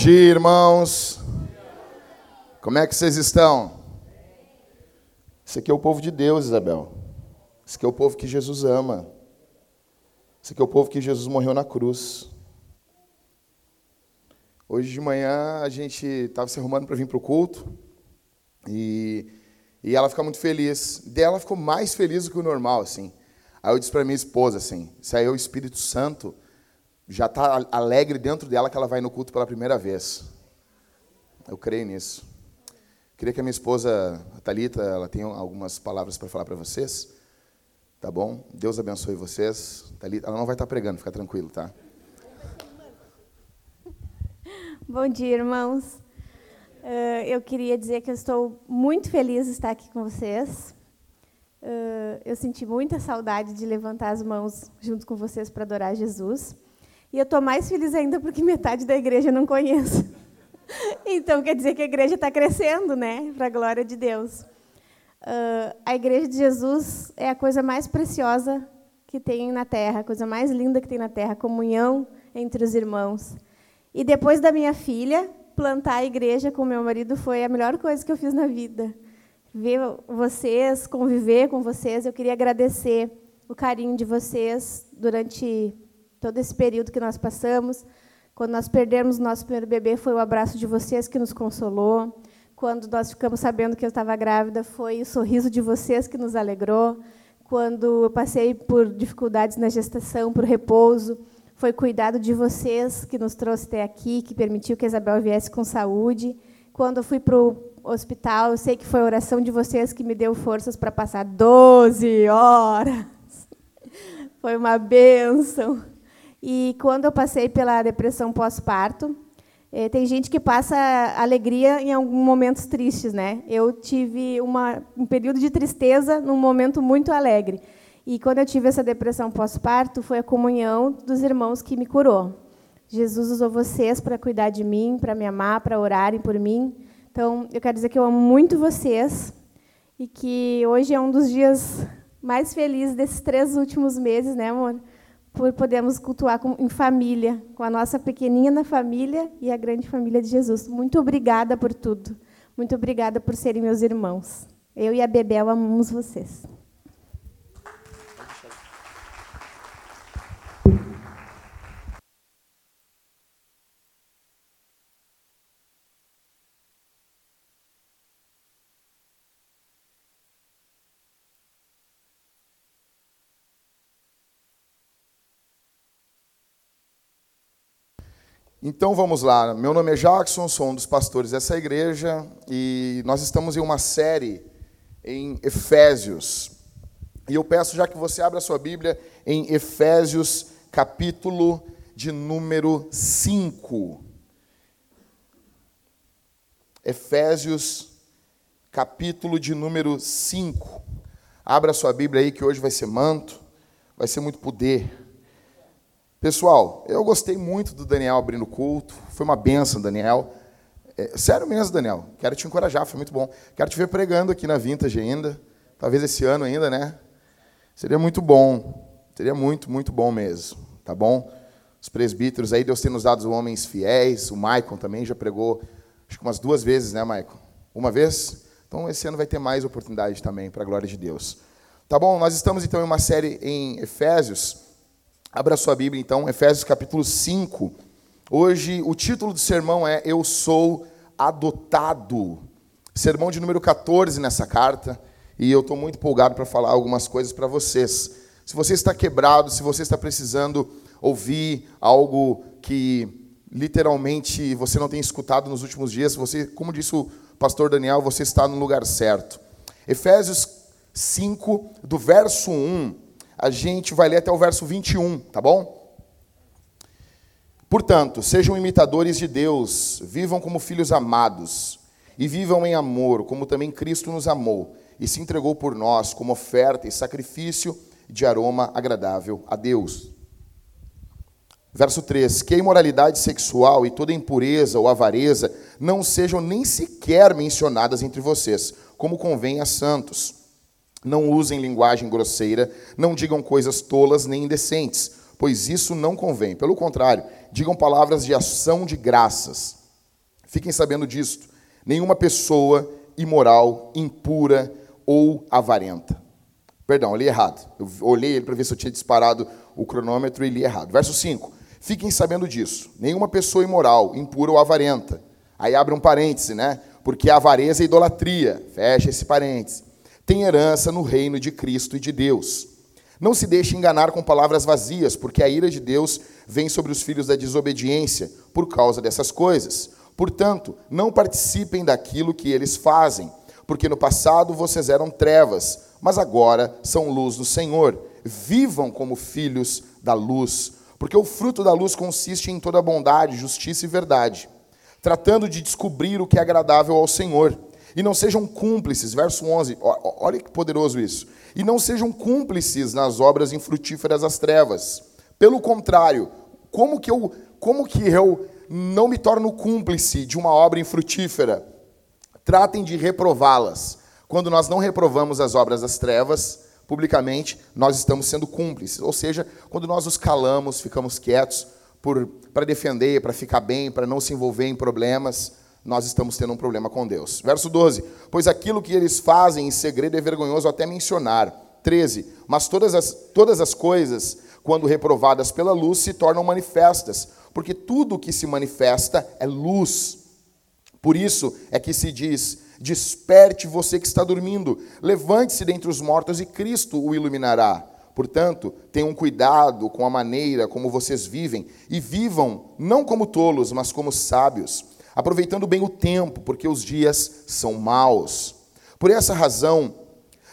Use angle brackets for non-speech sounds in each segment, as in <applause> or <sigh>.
Dia, irmãos. Como é que vocês estão? Esse aqui é o povo de Deus, Isabel. Esse aqui é o povo que Jesus ama. Esse aqui é o povo que Jesus morreu na cruz. Hoje de manhã a gente estava se arrumando para vir para o culto e, e ela fica muito feliz. Dela ficou mais feliz do que o normal, assim. Aí eu disse para minha esposa assim: Isso aí é o Espírito Santo já está alegre dentro dela que ela vai no culto pela primeira vez. Eu creio nisso. Queria que a minha esposa, a Thalita, ela tenha algumas palavras para falar para vocês. Tá bom? Deus abençoe vocês. Thalita, ela não vai estar tá pregando, fica tranquilo, tá? Bom dia, irmãos. Uh, eu queria dizer que eu estou muito feliz de estar aqui com vocês. Uh, eu senti muita saudade de levantar as mãos junto com vocês para adorar Jesus. E eu estou mais feliz ainda porque metade da igreja eu não conheço. <laughs> Então quer dizer que a igreja está crescendo, né? Para a glória de Deus. Uh, a igreja de Jesus é a coisa mais preciosa que tem na terra, a coisa mais linda que tem na terra, comunhão entre os irmãos. E depois da minha filha, plantar a igreja com meu marido foi a melhor coisa que eu fiz na vida. Ver vocês, conviver com vocês, eu queria agradecer o carinho de vocês durante todo esse período que nós passamos. Quando nós perdemos nosso primeiro bebê, foi o abraço de vocês que nos consolou. Quando nós ficamos sabendo que eu estava grávida, foi o sorriso de vocês que nos alegrou. Quando eu passei por dificuldades na gestação, por repouso, foi cuidado de vocês que nos trouxe até aqui, que permitiu que a Isabel viesse com saúde. Quando eu fui para o hospital, eu sei que foi a oração de vocês que me deu forças para passar 12 horas. Foi uma bênção. E quando eu passei pela depressão pós-parto, eh, tem gente que passa alegria em alguns momentos tristes, né? Eu tive uma, um período de tristeza num momento muito alegre. E quando eu tive essa depressão pós-parto, foi a comunhão dos irmãos que me curou. Jesus usou vocês para cuidar de mim, para me amar, para orarem por mim. Então, eu quero dizer que eu amo muito vocês e que hoje é um dos dias mais felizes desses três últimos meses, né, amor? Por podermos cultuar em família, com a nossa pequenina família e a grande família de Jesus. Muito obrigada por tudo. Muito obrigada por serem meus irmãos. Eu e a Bebel amamos vocês. Então vamos lá. Meu nome é Jackson, sou um dos pastores dessa igreja e nós estamos em uma série em Efésios. E eu peço já que você abra a sua Bíblia em Efésios, capítulo de número 5. Efésios, capítulo de número 5. Abra a sua Bíblia aí que hoje vai ser manto, vai ser muito poder. Pessoal, eu gostei muito do Daniel abrindo o culto. Foi uma benção, Daniel. É, sério mesmo, Daniel. Quero te encorajar, foi muito bom. Quero te ver pregando aqui na Vintage ainda. Talvez esse ano ainda, né? Seria muito bom. Seria muito, muito bom mesmo. Tá bom? Os presbíteros aí, Deus tem nos dado homens fiéis. O Maicon também já pregou, acho que umas duas vezes, né, Maicon? Uma vez? Então esse ano vai ter mais oportunidade também, para a glória de Deus. Tá bom? Nós estamos então em uma série em Efésios. Abra sua Bíblia, então, Efésios capítulo 5. Hoje, o título do sermão é Eu Sou Adotado. Sermão de número 14 nessa carta. E eu estou muito empolgado para falar algumas coisas para vocês. Se você está quebrado, se você está precisando ouvir algo que literalmente você não tem escutado nos últimos dias, você, como disse o pastor Daniel, você está no lugar certo. Efésios 5, do verso 1 a gente vai ler até o verso 21, tá bom? Portanto, sejam imitadores de Deus, vivam como filhos amados, e vivam em amor, como também Cristo nos amou e se entregou por nós como oferta e sacrifício de aroma agradável a Deus. Verso 3: Que a imoralidade sexual e toda impureza ou avareza não sejam nem sequer mencionadas entre vocês, como convém a santos não usem linguagem grosseira, não digam coisas tolas nem indecentes, pois isso não convém. Pelo contrário, digam palavras de ação de graças. Fiquem sabendo disto. Nenhuma pessoa imoral, impura ou avarenta. Perdão, eu li errado. Eu olhei ele para ver se eu tinha disparado o cronômetro e li errado. Verso 5. Fiquem sabendo disso. Nenhuma pessoa imoral, impura ou avarenta. Aí abre um parêntese, né? Porque a avareza é idolatria. Fecha esse parêntese. Tem herança no reino de Cristo e de Deus. Não se deixe enganar com palavras vazias, porque a ira de Deus vem sobre os filhos da desobediência por causa dessas coisas. Portanto, não participem daquilo que eles fazem, porque no passado vocês eram trevas mas agora são luz do Senhor. Vivam como filhos da luz, porque o fruto da luz consiste em toda bondade, justiça e verdade, tratando de descobrir o que é agradável ao Senhor. E não sejam cúmplices, verso 11, olha que poderoso isso. E não sejam cúmplices nas obras infrutíferas das trevas. Pelo contrário, como que eu, como que eu não me torno cúmplice de uma obra infrutífera? Tratem de reprová-las quando nós não reprovamos as obras das trevas publicamente, nós estamos sendo cúmplices. Ou seja, quando nós os calamos, ficamos quietos para defender, para ficar bem, para não se envolver em problemas, nós estamos tendo um problema com Deus. Verso 12: Pois aquilo que eles fazem em segredo é vergonhoso até mencionar. 13: Mas todas as, todas as coisas, quando reprovadas pela luz, se tornam manifestas, porque tudo o que se manifesta é luz. Por isso é que se diz: Desperte você que está dormindo, levante-se dentre os mortos e Cristo o iluminará. Portanto, tenham cuidado com a maneira como vocês vivem e vivam não como tolos, mas como sábios, aproveitando bem o tempo, porque os dias são maus. Por essa razão,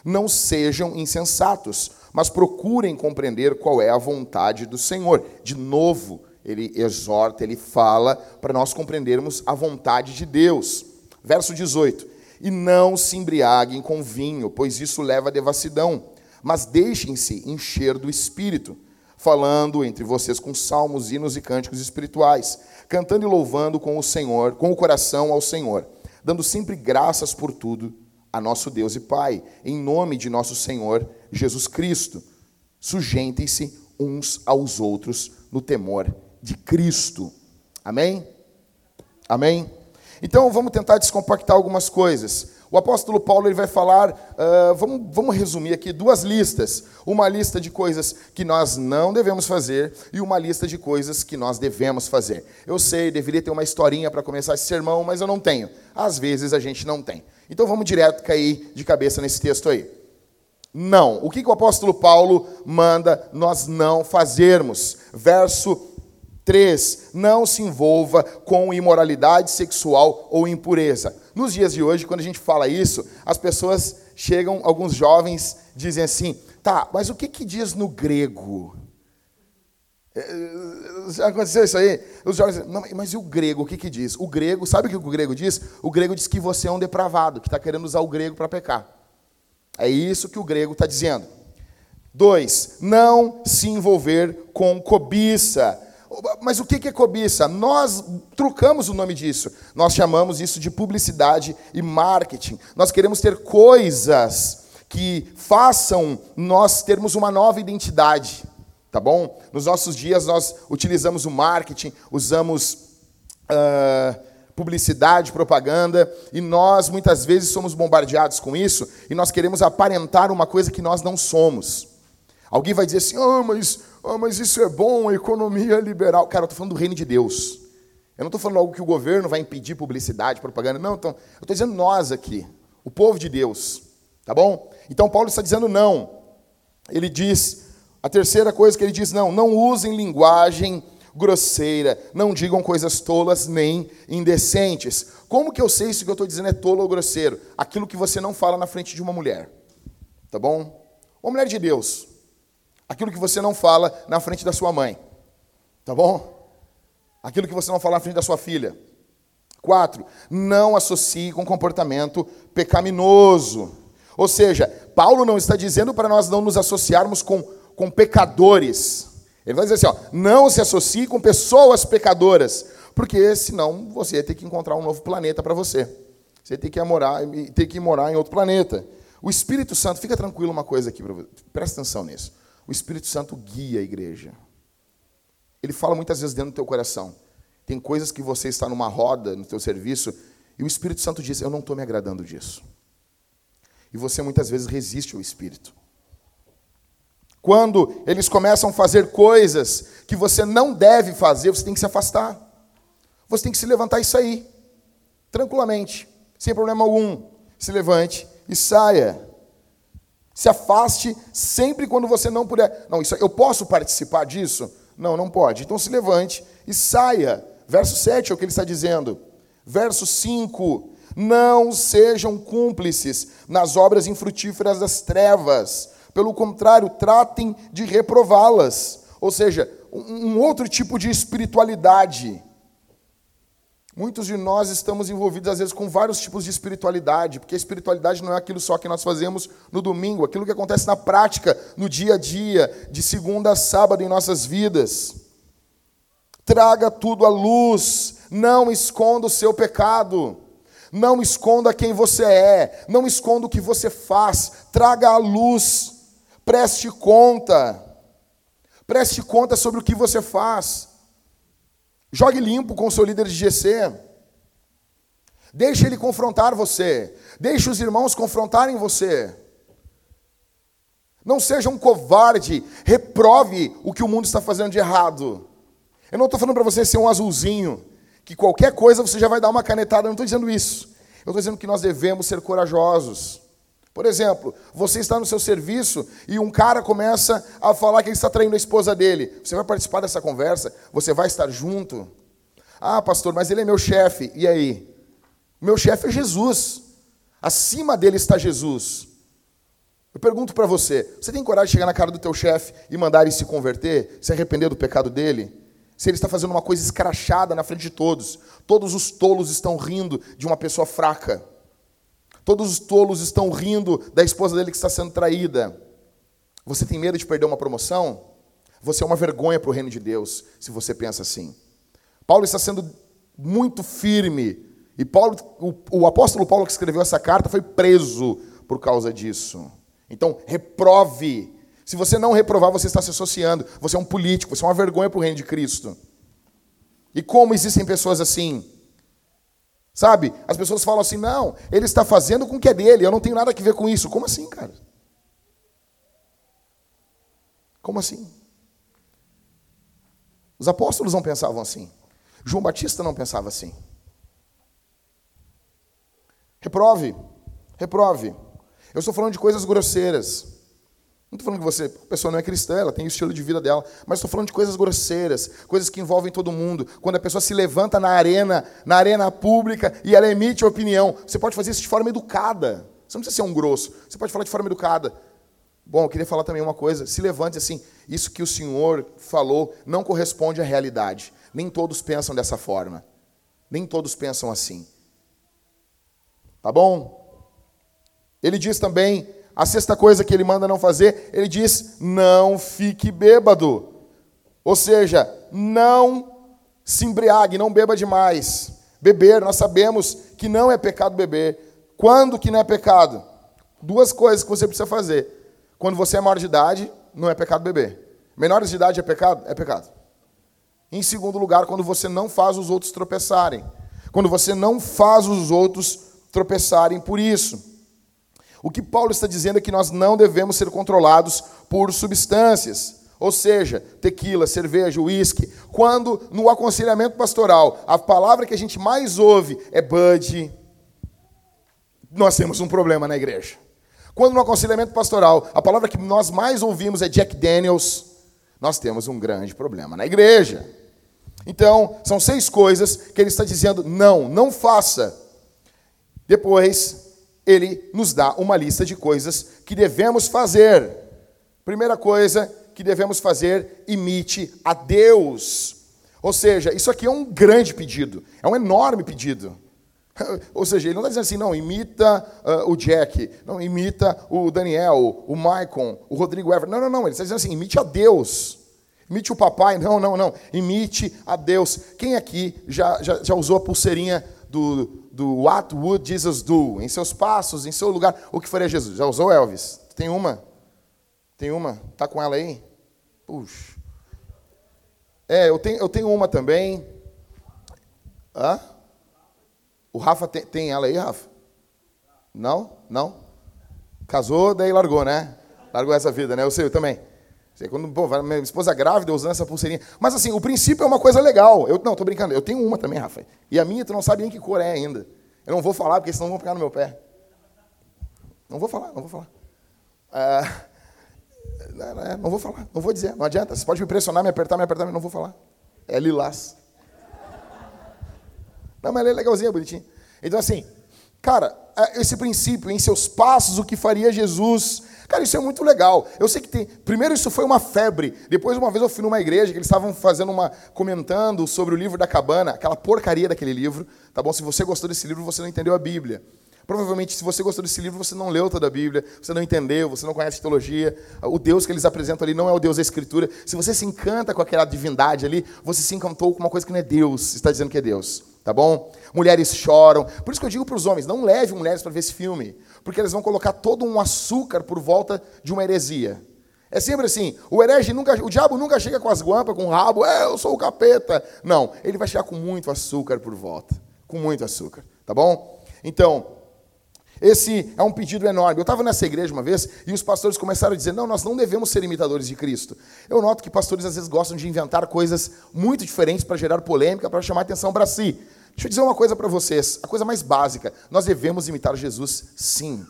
não sejam insensatos, mas procurem compreender qual é a vontade do Senhor. De novo, ele exorta, ele fala para nós compreendermos a vontade de Deus. Verso 18: e não se embriaguem com vinho, pois isso leva à devassidão, mas deixem-se encher do espírito, falando entre vocês com salmos, hinos e cânticos espirituais, cantando e louvando com o Senhor, com o coração ao Senhor, dando sempre graças por tudo a nosso Deus e Pai, em nome de nosso Senhor Jesus Cristo. Sujentem-se uns aos outros no temor de Cristo. Amém? Amém? Então vamos tentar descompactar algumas coisas. O apóstolo Paulo ele vai falar, uh, vamos, vamos resumir aqui, duas listas. Uma lista de coisas que nós não devemos fazer e uma lista de coisas que nós devemos fazer. Eu sei, deveria ter uma historinha para começar esse sermão, mas eu não tenho. Às vezes a gente não tem. Então vamos direto cair de cabeça nesse texto aí. Não. O que, que o apóstolo Paulo manda nós não fazermos? Verso 3. Não se envolva com imoralidade sexual ou impureza. Nos dias de hoje, quando a gente fala isso, as pessoas chegam, alguns jovens dizem assim: tá, mas o que, que diz no grego? É, já aconteceu isso aí? Os jovens dizem, não, mas e o grego, o que, que diz? O grego, sabe o que o grego diz? O grego diz que você é um depravado, que está querendo usar o grego para pecar. É isso que o grego está dizendo. Dois, não se envolver com cobiça. Mas o que é cobiça? Nós trocamos o nome disso. Nós chamamos isso de publicidade e marketing. Nós queremos ter coisas que façam nós termos uma nova identidade. Tá bom? Nos nossos dias nós utilizamos o marketing, usamos uh, publicidade, propaganda, e nós muitas vezes somos bombardeados com isso e nós queremos aparentar uma coisa que nós não somos. Alguém vai dizer assim: ah, mas Oh, mas isso é bom, a economia liberal. Cara, eu estou falando do reino de Deus. Eu não estou falando algo que o governo vai impedir publicidade, propaganda. Não, então, eu estou dizendo nós aqui, o povo de Deus. Tá bom? Então Paulo está dizendo não. Ele diz, a terceira coisa que ele diz, não, não usem linguagem grosseira, não digam coisas tolas nem indecentes. Como que eu sei se o que eu estou dizendo é tolo ou grosseiro? Aquilo que você não fala na frente de uma mulher. Tá bom? Uma mulher de Deus. Aquilo que você não fala na frente da sua mãe. Tá bom? Aquilo que você não fala na frente da sua filha. Quatro, não associe com comportamento pecaminoso. Ou seja, Paulo não está dizendo para nós não nos associarmos com, com pecadores. Ele vai dizer assim: ó, não se associe com pessoas pecadoras, porque senão você ter que encontrar um novo planeta para você. Você ter que, morar, ter que morar em outro planeta. O Espírito Santo, fica tranquilo uma coisa aqui, presta atenção nisso. O Espírito Santo guia a igreja. Ele fala muitas vezes dentro do teu coração. Tem coisas que você está numa roda no teu serviço e o Espírito Santo diz: "Eu não estou me agradando disso". E você muitas vezes resiste ao Espírito. Quando eles começam a fazer coisas que você não deve fazer, você tem que se afastar. Você tem que se levantar e sair, tranquilamente, sem problema algum. Se levante e saia. Se afaste sempre quando você não puder. Não, isso eu posso participar disso? Não, não pode. Então se levante e saia. Verso 7 é o que ele está dizendo. Verso 5: Não sejam cúmplices nas obras infrutíferas das trevas. Pelo contrário, tratem de reprová-las. Ou seja, um outro tipo de espiritualidade Muitos de nós estamos envolvidos, às vezes, com vários tipos de espiritualidade, porque a espiritualidade não é aquilo só que nós fazemos no domingo, aquilo que acontece na prática, no dia a dia, de segunda a sábado em nossas vidas. Traga tudo à luz, não esconda o seu pecado, não esconda quem você é, não esconda o que você faz, traga à luz, preste conta, preste conta sobre o que você faz. Jogue limpo com o seu líder de GC. Deixe ele confrontar você. Deixe os irmãos confrontarem você. Não seja um covarde. Reprove o que o mundo está fazendo de errado. Eu não estou falando para você ser um azulzinho, que qualquer coisa você já vai dar uma canetada. Eu não estou dizendo isso. Eu estou dizendo que nós devemos ser corajosos. Por exemplo, você está no seu serviço e um cara começa a falar que ele está traindo a esposa dele. Você vai participar dessa conversa? Você vai estar junto? Ah, pastor, mas ele é meu chefe. E aí? Meu chefe é Jesus. Acima dele está Jesus. Eu pergunto para você: você tem coragem de chegar na cara do teu chefe e mandar ele se converter, se arrepender do pecado dele? Se ele está fazendo uma coisa escrachada na frente de todos, todos os tolos estão rindo de uma pessoa fraca. Todos os tolos estão rindo da esposa dele que está sendo traída. Você tem medo de perder uma promoção? Você é uma vergonha para o reino de Deus, se você pensa assim. Paulo está sendo muito firme. E Paulo, o, o apóstolo Paulo que escreveu essa carta foi preso por causa disso. Então, reprove. Se você não reprovar, você está se associando. Você é um político, você é uma vergonha para o reino de Cristo. E como existem pessoas assim? Sabe? As pessoas falam assim: não, ele está fazendo com que é dele, eu não tenho nada a ver com isso. Como assim, cara? Como assim? Os apóstolos não pensavam assim. João Batista não pensava assim. Reprove, reprove. Eu estou falando de coisas grosseiras. Não estou falando que você, a pessoa não é cristã, ela tem o estilo de vida dela, mas estou falando de coisas grosseiras, coisas que envolvem todo mundo. Quando a pessoa se levanta na arena, na arena pública e ela emite opinião, você pode fazer isso de forma educada. Você não precisa ser um grosso, você pode falar de forma educada. Bom, eu queria falar também uma coisa, se levante assim, isso que o senhor falou não corresponde à realidade. Nem todos pensam dessa forma. Nem todos pensam assim. Tá bom? Ele diz também a sexta coisa que ele manda não fazer, ele diz: não fique bêbado. Ou seja, não se embriague, não beba demais. Beber, nós sabemos que não é pecado beber. Quando que não é pecado? Duas coisas que você precisa fazer. Quando você é maior de idade, não é pecado beber. Menores de idade é pecado? É pecado. Em segundo lugar, quando você não faz os outros tropeçarem. Quando você não faz os outros tropeçarem por isso. O que Paulo está dizendo é que nós não devemos ser controlados por substâncias, ou seja, tequila, cerveja, uísque. Quando no aconselhamento pastoral a palavra que a gente mais ouve é bud, nós temos um problema na igreja. Quando no aconselhamento pastoral a palavra que nós mais ouvimos é Jack Daniels, nós temos um grande problema na igreja. Então, são seis coisas que ele está dizendo: não, não faça. Depois, ele nos dá uma lista de coisas que devemos fazer. Primeira coisa que devemos fazer, imite a Deus. Ou seja, isso aqui é um grande pedido, é um enorme pedido. <laughs> Ou seja, ele não está dizendo assim, não, imita uh, o Jack, não, imita o Daniel, o Maicon, o Rodrigo Ever. Não, não, não, ele está dizendo assim, imite a Deus. Imite o papai, <laughs> não, não, não. Imite a Deus. Quem aqui já, já, já usou a pulseirinha do, do What Would Jesus Do? Em seus passos, em seu lugar, o que faria Jesus? Já usou Elvis? Tem uma? Tem uma? Tá com ela aí? Puxa. É, eu tenho, eu tenho uma também. Hã? O Rafa tem, tem ela aí, Rafa? Não? Não? Casou, daí largou, né? Largou essa vida, né? Eu sei, eu também. Quando, pô, minha esposa grávida usando essa pulseirinha. Mas assim, o princípio é uma coisa legal. Eu, não, tô brincando. Eu tenho uma também, Rafa. E a minha, tu não sabe nem que cor é ainda. Eu não vou falar, porque senão vão pegar no meu pé. Não vou falar, não vou falar. Ah, <laughs> não vou falar, não vou dizer, não adianta. Você pode me pressionar, me apertar, me apertar, mas não vou falar. É lilás. Não, mas ela é legalzinha, bonitinha. Então, assim, cara, é, esse princípio, em seus passos, o que faria Jesus. Cara, isso é muito legal. Eu sei que tem. Primeiro, isso foi uma febre. Depois, uma vez, eu fui numa igreja que eles estavam fazendo uma. comentando sobre o livro da cabana, aquela porcaria daquele livro. Tá bom? Se você gostou desse livro, você não entendeu a Bíblia. Provavelmente, se você gostou desse livro, você não leu toda a Bíblia, você não entendeu, você não conhece teologia. O Deus que eles apresentam ali não é o Deus da Escritura. Se você se encanta com aquela divindade ali, você se encantou com uma coisa que não é Deus, está dizendo que é Deus. Tá bom? Mulheres choram. Por isso que eu digo para os homens: não leve mulheres para ver esse filme, porque eles vão colocar todo um açúcar por volta de uma heresia. É sempre assim, o herege nunca, o diabo nunca chega com as guampas, com o rabo, é, eu sou o capeta. Não, ele vai chegar com muito açúcar por volta, com muito açúcar, tá bom? Então, esse é um pedido enorme. Eu estava nessa igreja uma vez e os pastores começaram a dizer: não, nós não devemos ser imitadores de Cristo. Eu noto que pastores às vezes gostam de inventar coisas muito diferentes para gerar polêmica, para chamar atenção para si. Deixa eu dizer uma coisa para vocês, a coisa mais básica: nós devemos imitar Jesus, sim.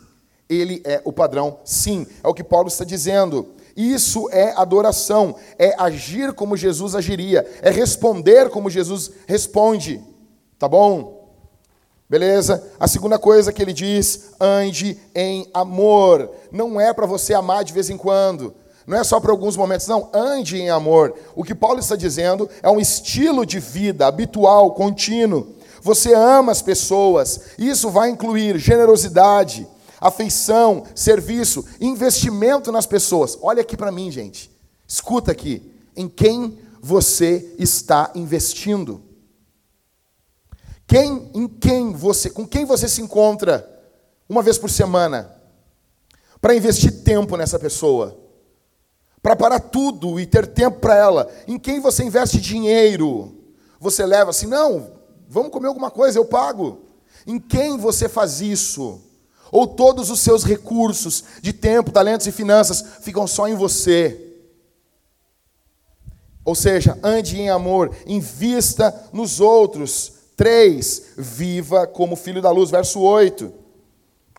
Ele é o padrão, sim. É o que Paulo está dizendo. Isso é adoração, é agir como Jesus agiria, é responder como Jesus responde. Tá bom? Beleza? A segunda coisa que ele diz, ande em amor. Não é para você amar de vez em quando. Não é só para alguns momentos, não. Ande em amor. O que Paulo está dizendo é um estilo de vida habitual, contínuo. Você ama as pessoas. Isso vai incluir generosidade, afeição, serviço, investimento nas pessoas. Olha aqui para mim, gente. Escuta aqui. Em quem você está investindo? Quem, em quem você, com quem você se encontra uma vez por semana para investir tempo nessa pessoa, para parar tudo e ter tempo para ela. Em quem você investe dinheiro? Você leva assim, não, vamos comer alguma coisa, eu pago. Em quem você faz isso? Ou todos os seus recursos de tempo, talentos e finanças ficam só em você? Ou seja, ande em amor, invista nos outros 3, viva como filho da luz, verso 8.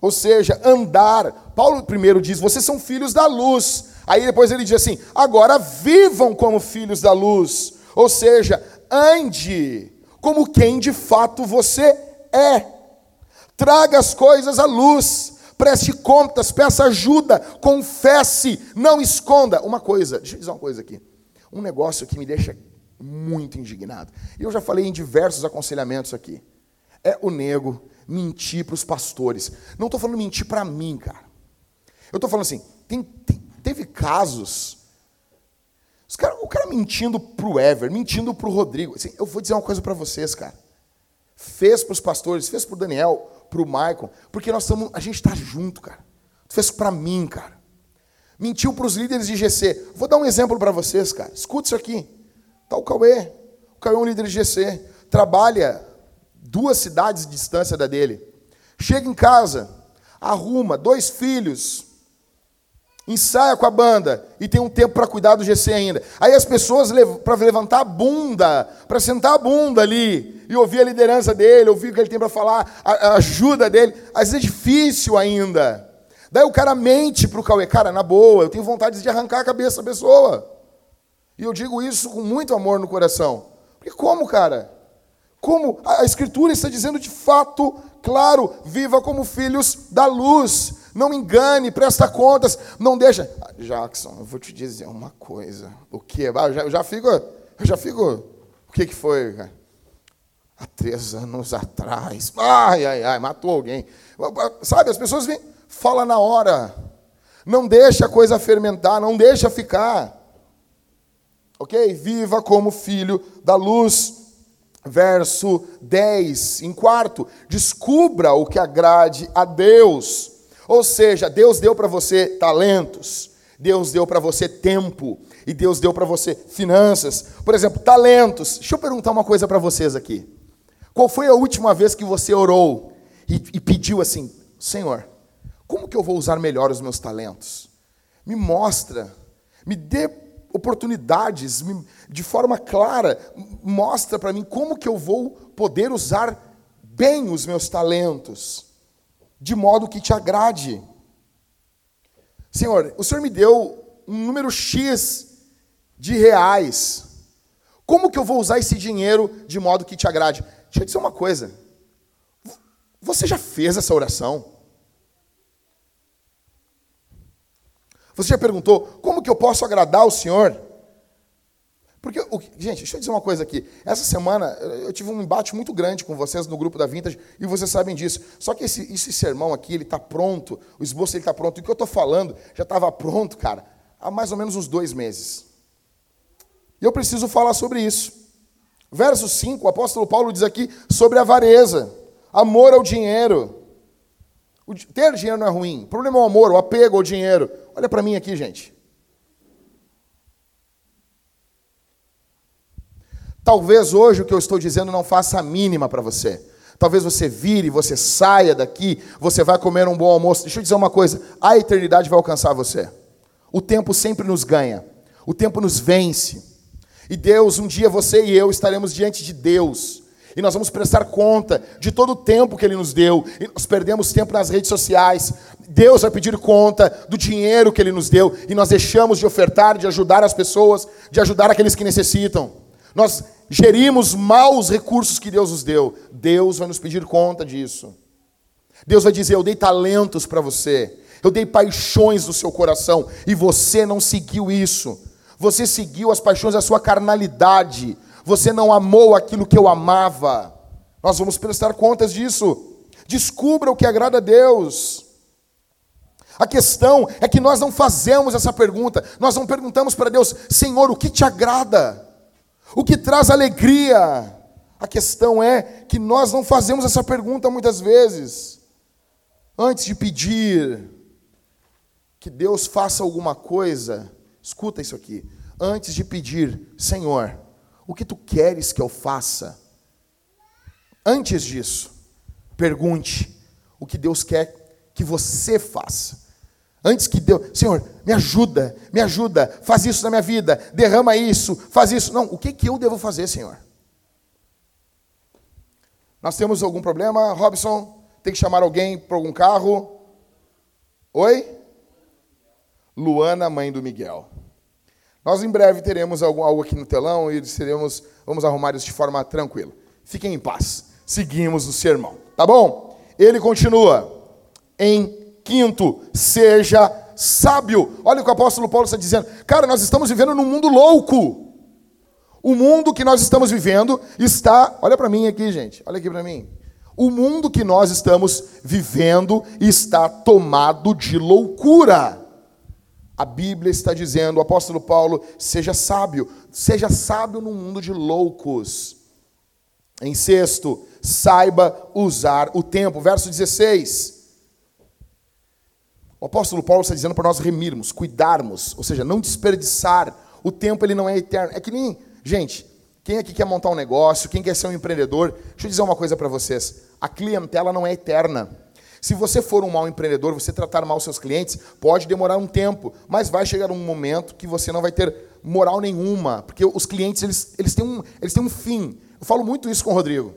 Ou seja, andar. Paulo primeiro diz: vocês são filhos da luz. Aí depois ele diz assim: agora vivam como filhos da luz. Ou seja, ande como quem de fato você é. Traga as coisas à luz. Preste contas, peça ajuda, confesse, não esconda. Uma coisa, deixa eu dizer uma coisa aqui. Um negócio que me deixa muito indignado. Eu já falei em diversos aconselhamentos aqui. É o nego mentir para os pastores. Não estou falando mentir para mim, cara. Eu estou falando assim, tem, tem, teve casos. Cara, o cara mentindo para o Ever, mentindo para o Rodrigo. Assim, eu vou dizer uma coisa para vocês, cara. Fez para os pastores, fez para o Daniel, para o Michael, porque nós estamos, a gente está junto, cara. Fez para mim, cara. Mentiu para os líderes de GC. Vou dar um exemplo para vocês, cara. Escuta isso aqui. Está o Cauê. O Cauê é um líder de GC. Trabalha duas cidades de distância da dele. Chega em casa, arruma dois filhos, ensaia com a banda e tem um tempo para cuidar do GC ainda. Aí as pessoas, para levantar a bunda, para sentar a bunda ali e ouvir a liderança dele, ouvir o que ele tem para falar, a, ajuda dele, às vezes é difícil ainda. Daí o cara mente para o Cauê, cara, na boa, eu tenho vontade de arrancar a cabeça da pessoa. E eu digo isso com muito amor no coração. Porque como, cara? Como a Escritura está dizendo de fato, claro, viva como filhos da luz. Não engane, presta contas, não deixa. Jackson, eu vou te dizer uma coisa. O que? Ah, eu já, eu já fico. Eu já fico. O que, que foi, cara? Há três anos atrás. Ai, ai, ai, matou alguém. Sabe, as pessoas vêm, fala na hora. Não deixa a coisa fermentar, não deixa ficar. Ok? Viva como filho da luz. Verso 10, em quarto, descubra o que agrade a Deus. Ou seja, Deus deu para você talentos, Deus deu para você tempo, e Deus deu para você finanças. Por exemplo, talentos. Deixa eu perguntar uma coisa para vocês aqui. Qual foi a última vez que você orou e, e pediu assim: Senhor, como que eu vou usar melhor os meus talentos? Me mostra, me dê oportunidades, me, de forma clara, mostra para mim como que eu vou poder usar bem os meus talentos, de modo que te agrade. Senhor, o Senhor me deu um número X de reais. Como que eu vou usar esse dinheiro de modo que te agrade? Deixa eu dizer uma coisa. Você já fez essa oração? Você já perguntou como que eu posso agradar o Senhor? Porque, gente, deixa eu dizer uma coisa aqui. Essa semana eu tive um embate muito grande com vocês no grupo da Vintage e vocês sabem disso. Só que esse, esse sermão aqui, ele está pronto, o esboço ele está pronto. E o que eu estou falando já estava pronto, cara, há mais ou menos uns dois meses. E eu preciso falar sobre isso. Verso 5, o apóstolo Paulo diz aqui sobre avareza, amor ao dinheiro. O, ter dinheiro não é ruim. O problema é o amor, o apego ao dinheiro. Olha para mim aqui, gente. Talvez hoje o que eu estou dizendo não faça a mínima para você. Talvez você vire, você saia daqui, você vai comer um bom almoço. Deixa eu dizer uma coisa: a eternidade vai alcançar você. O tempo sempre nos ganha, o tempo nos vence. E Deus, um dia você e eu estaremos diante de Deus. E nós vamos prestar conta de todo o tempo que Ele nos deu. E nós perdemos tempo nas redes sociais. Deus vai pedir conta do dinheiro que Ele nos deu. E nós deixamos de ofertar, de ajudar as pessoas, de ajudar aqueles que necessitam. Nós gerimos mal os recursos que Deus nos deu. Deus vai nos pedir conta disso. Deus vai dizer: Eu dei talentos para você. Eu dei paixões no seu coração. E você não seguiu isso. Você seguiu as paixões da sua carnalidade. Você não amou aquilo que eu amava. Nós vamos prestar contas disso. Descubra o que agrada a Deus. A questão é que nós não fazemos essa pergunta. Nós não perguntamos para Deus, Senhor, o que te agrada? O que traz alegria? A questão é que nós não fazemos essa pergunta muitas vezes. Antes de pedir que Deus faça alguma coisa, Escuta isso aqui. Antes de pedir, Senhor, o que tu queres que eu faça? Antes disso, pergunte o que Deus quer que você faça. Antes que Deus, Senhor, me ajuda, me ajuda, faz isso na minha vida, derrama isso, faz isso. Não, o que, que eu devo fazer, Senhor? Nós temos algum problema, Robson? Tem que chamar alguém para algum carro? Oi? Luana, mãe do Miguel. Nós em breve teremos algo, algo aqui no telão e seremos, vamos arrumar isso de forma tranquila. Fiquem em paz. Seguimos o sermão, tá bom? Ele continua. Em quinto, seja sábio. Olha o que o apóstolo Paulo está dizendo. Cara, nós estamos vivendo num mundo louco. O mundo que nós estamos vivendo está, olha para mim aqui, gente. Olha aqui para mim. O mundo que nós estamos vivendo está tomado de loucura. A Bíblia está dizendo, o apóstolo Paulo, seja sábio, seja sábio no mundo de loucos. Em sexto, saiba usar o tempo. Verso 16. O apóstolo Paulo está dizendo para nós remirmos, cuidarmos, ou seja, não desperdiçar. O tempo ele não é eterno. É que nem, gente, quem aqui quer montar um negócio, quem quer ser um empreendedor, deixa eu dizer uma coisa para vocês. A clientela não é eterna. Se você for um mau empreendedor, você tratar mal seus clientes, pode demorar um tempo, mas vai chegar um momento que você não vai ter moral nenhuma, porque os clientes eles, eles, têm, um, eles têm um fim. Eu falo muito isso com o Rodrigo.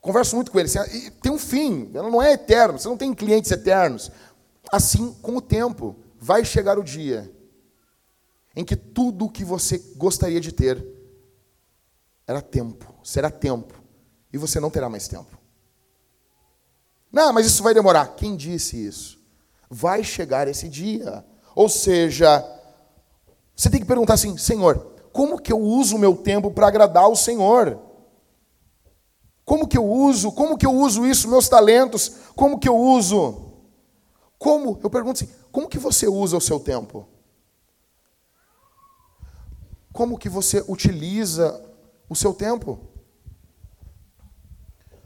Converso muito com ele. Assim, tem um fim, ela não é eterno, você não tem clientes eternos. Assim, com o tempo, vai chegar o dia em que tudo o que você gostaria de ter era tempo, será tempo, e você não terá mais tempo. Não, mas isso vai demorar. Quem disse isso? Vai chegar esse dia. Ou seja, você tem que perguntar assim: Senhor, como que eu uso o meu tempo para agradar o Senhor? Como que eu uso? Como que eu uso isso, meus talentos? Como que eu uso? Como? Eu pergunto assim: como que você usa o seu tempo? Como que você utiliza o seu tempo?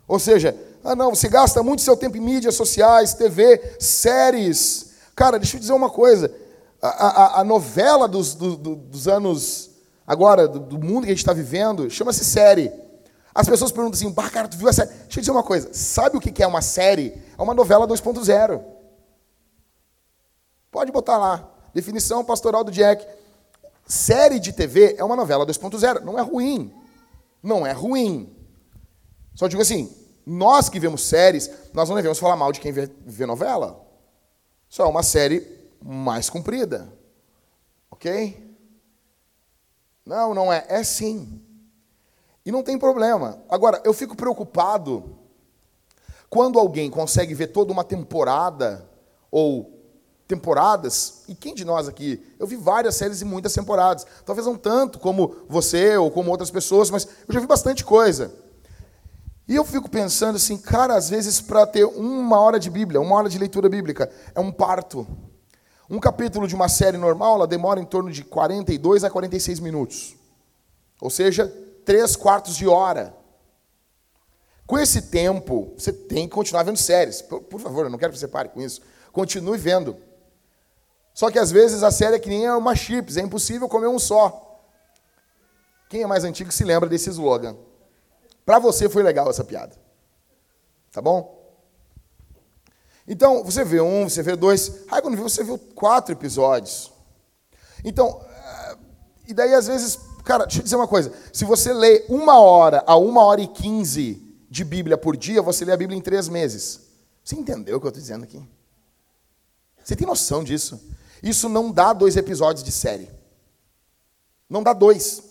Ou seja, ah, não, você gasta muito seu tempo em mídias sociais, TV, séries. Cara, deixa eu dizer uma coisa. A, a, a novela dos, do, dos anos, agora, do, do mundo que a gente está vivendo, chama-se série. As pessoas perguntam assim, bah, cara, tu viu a série? Deixa eu dizer uma coisa. Sabe o que é uma série? É uma novela 2.0. Pode botar lá. Definição pastoral do Jack. Série de TV é uma novela 2.0. Não é ruim. Não é ruim. Só digo assim, nós que vemos séries, nós não devemos falar mal de quem vê, vê novela. Só é uma série mais comprida. Ok? Não, não é. É sim. E não tem problema. Agora, eu fico preocupado quando alguém consegue ver toda uma temporada ou temporadas, e quem de nós aqui? Eu vi várias séries e muitas temporadas. Talvez não tanto como você ou como outras pessoas, mas eu já vi bastante coisa. E eu fico pensando assim, cara, às vezes para ter uma hora de Bíblia, uma hora de leitura bíblica, é um parto. Um capítulo de uma série normal, ela demora em torno de 42 a 46 minutos. Ou seja, três quartos de hora. Com esse tempo, você tem que continuar vendo séries. Por, por, favor, eu não quero que você pare com isso. Continue vendo. Só que às vezes a série é que nem uma chips, é impossível comer um só. Quem é mais antigo se lembra desse slogan. Para você foi legal essa piada. Tá bom? Então, você vê um, você vê dois. Aí quando você viu quatro episódios. Então, eh, e daí às vezes Cara, deixa eu dizer uma coisa. Se você lê uma hora a uma hora e quinze de Bíblia por dia, você lê a Bíblia em três meses. Você entendeu o que eu estou dizendo aqui? Você tem noção disso? Isso não dá dois episódios de série. Não dá dois.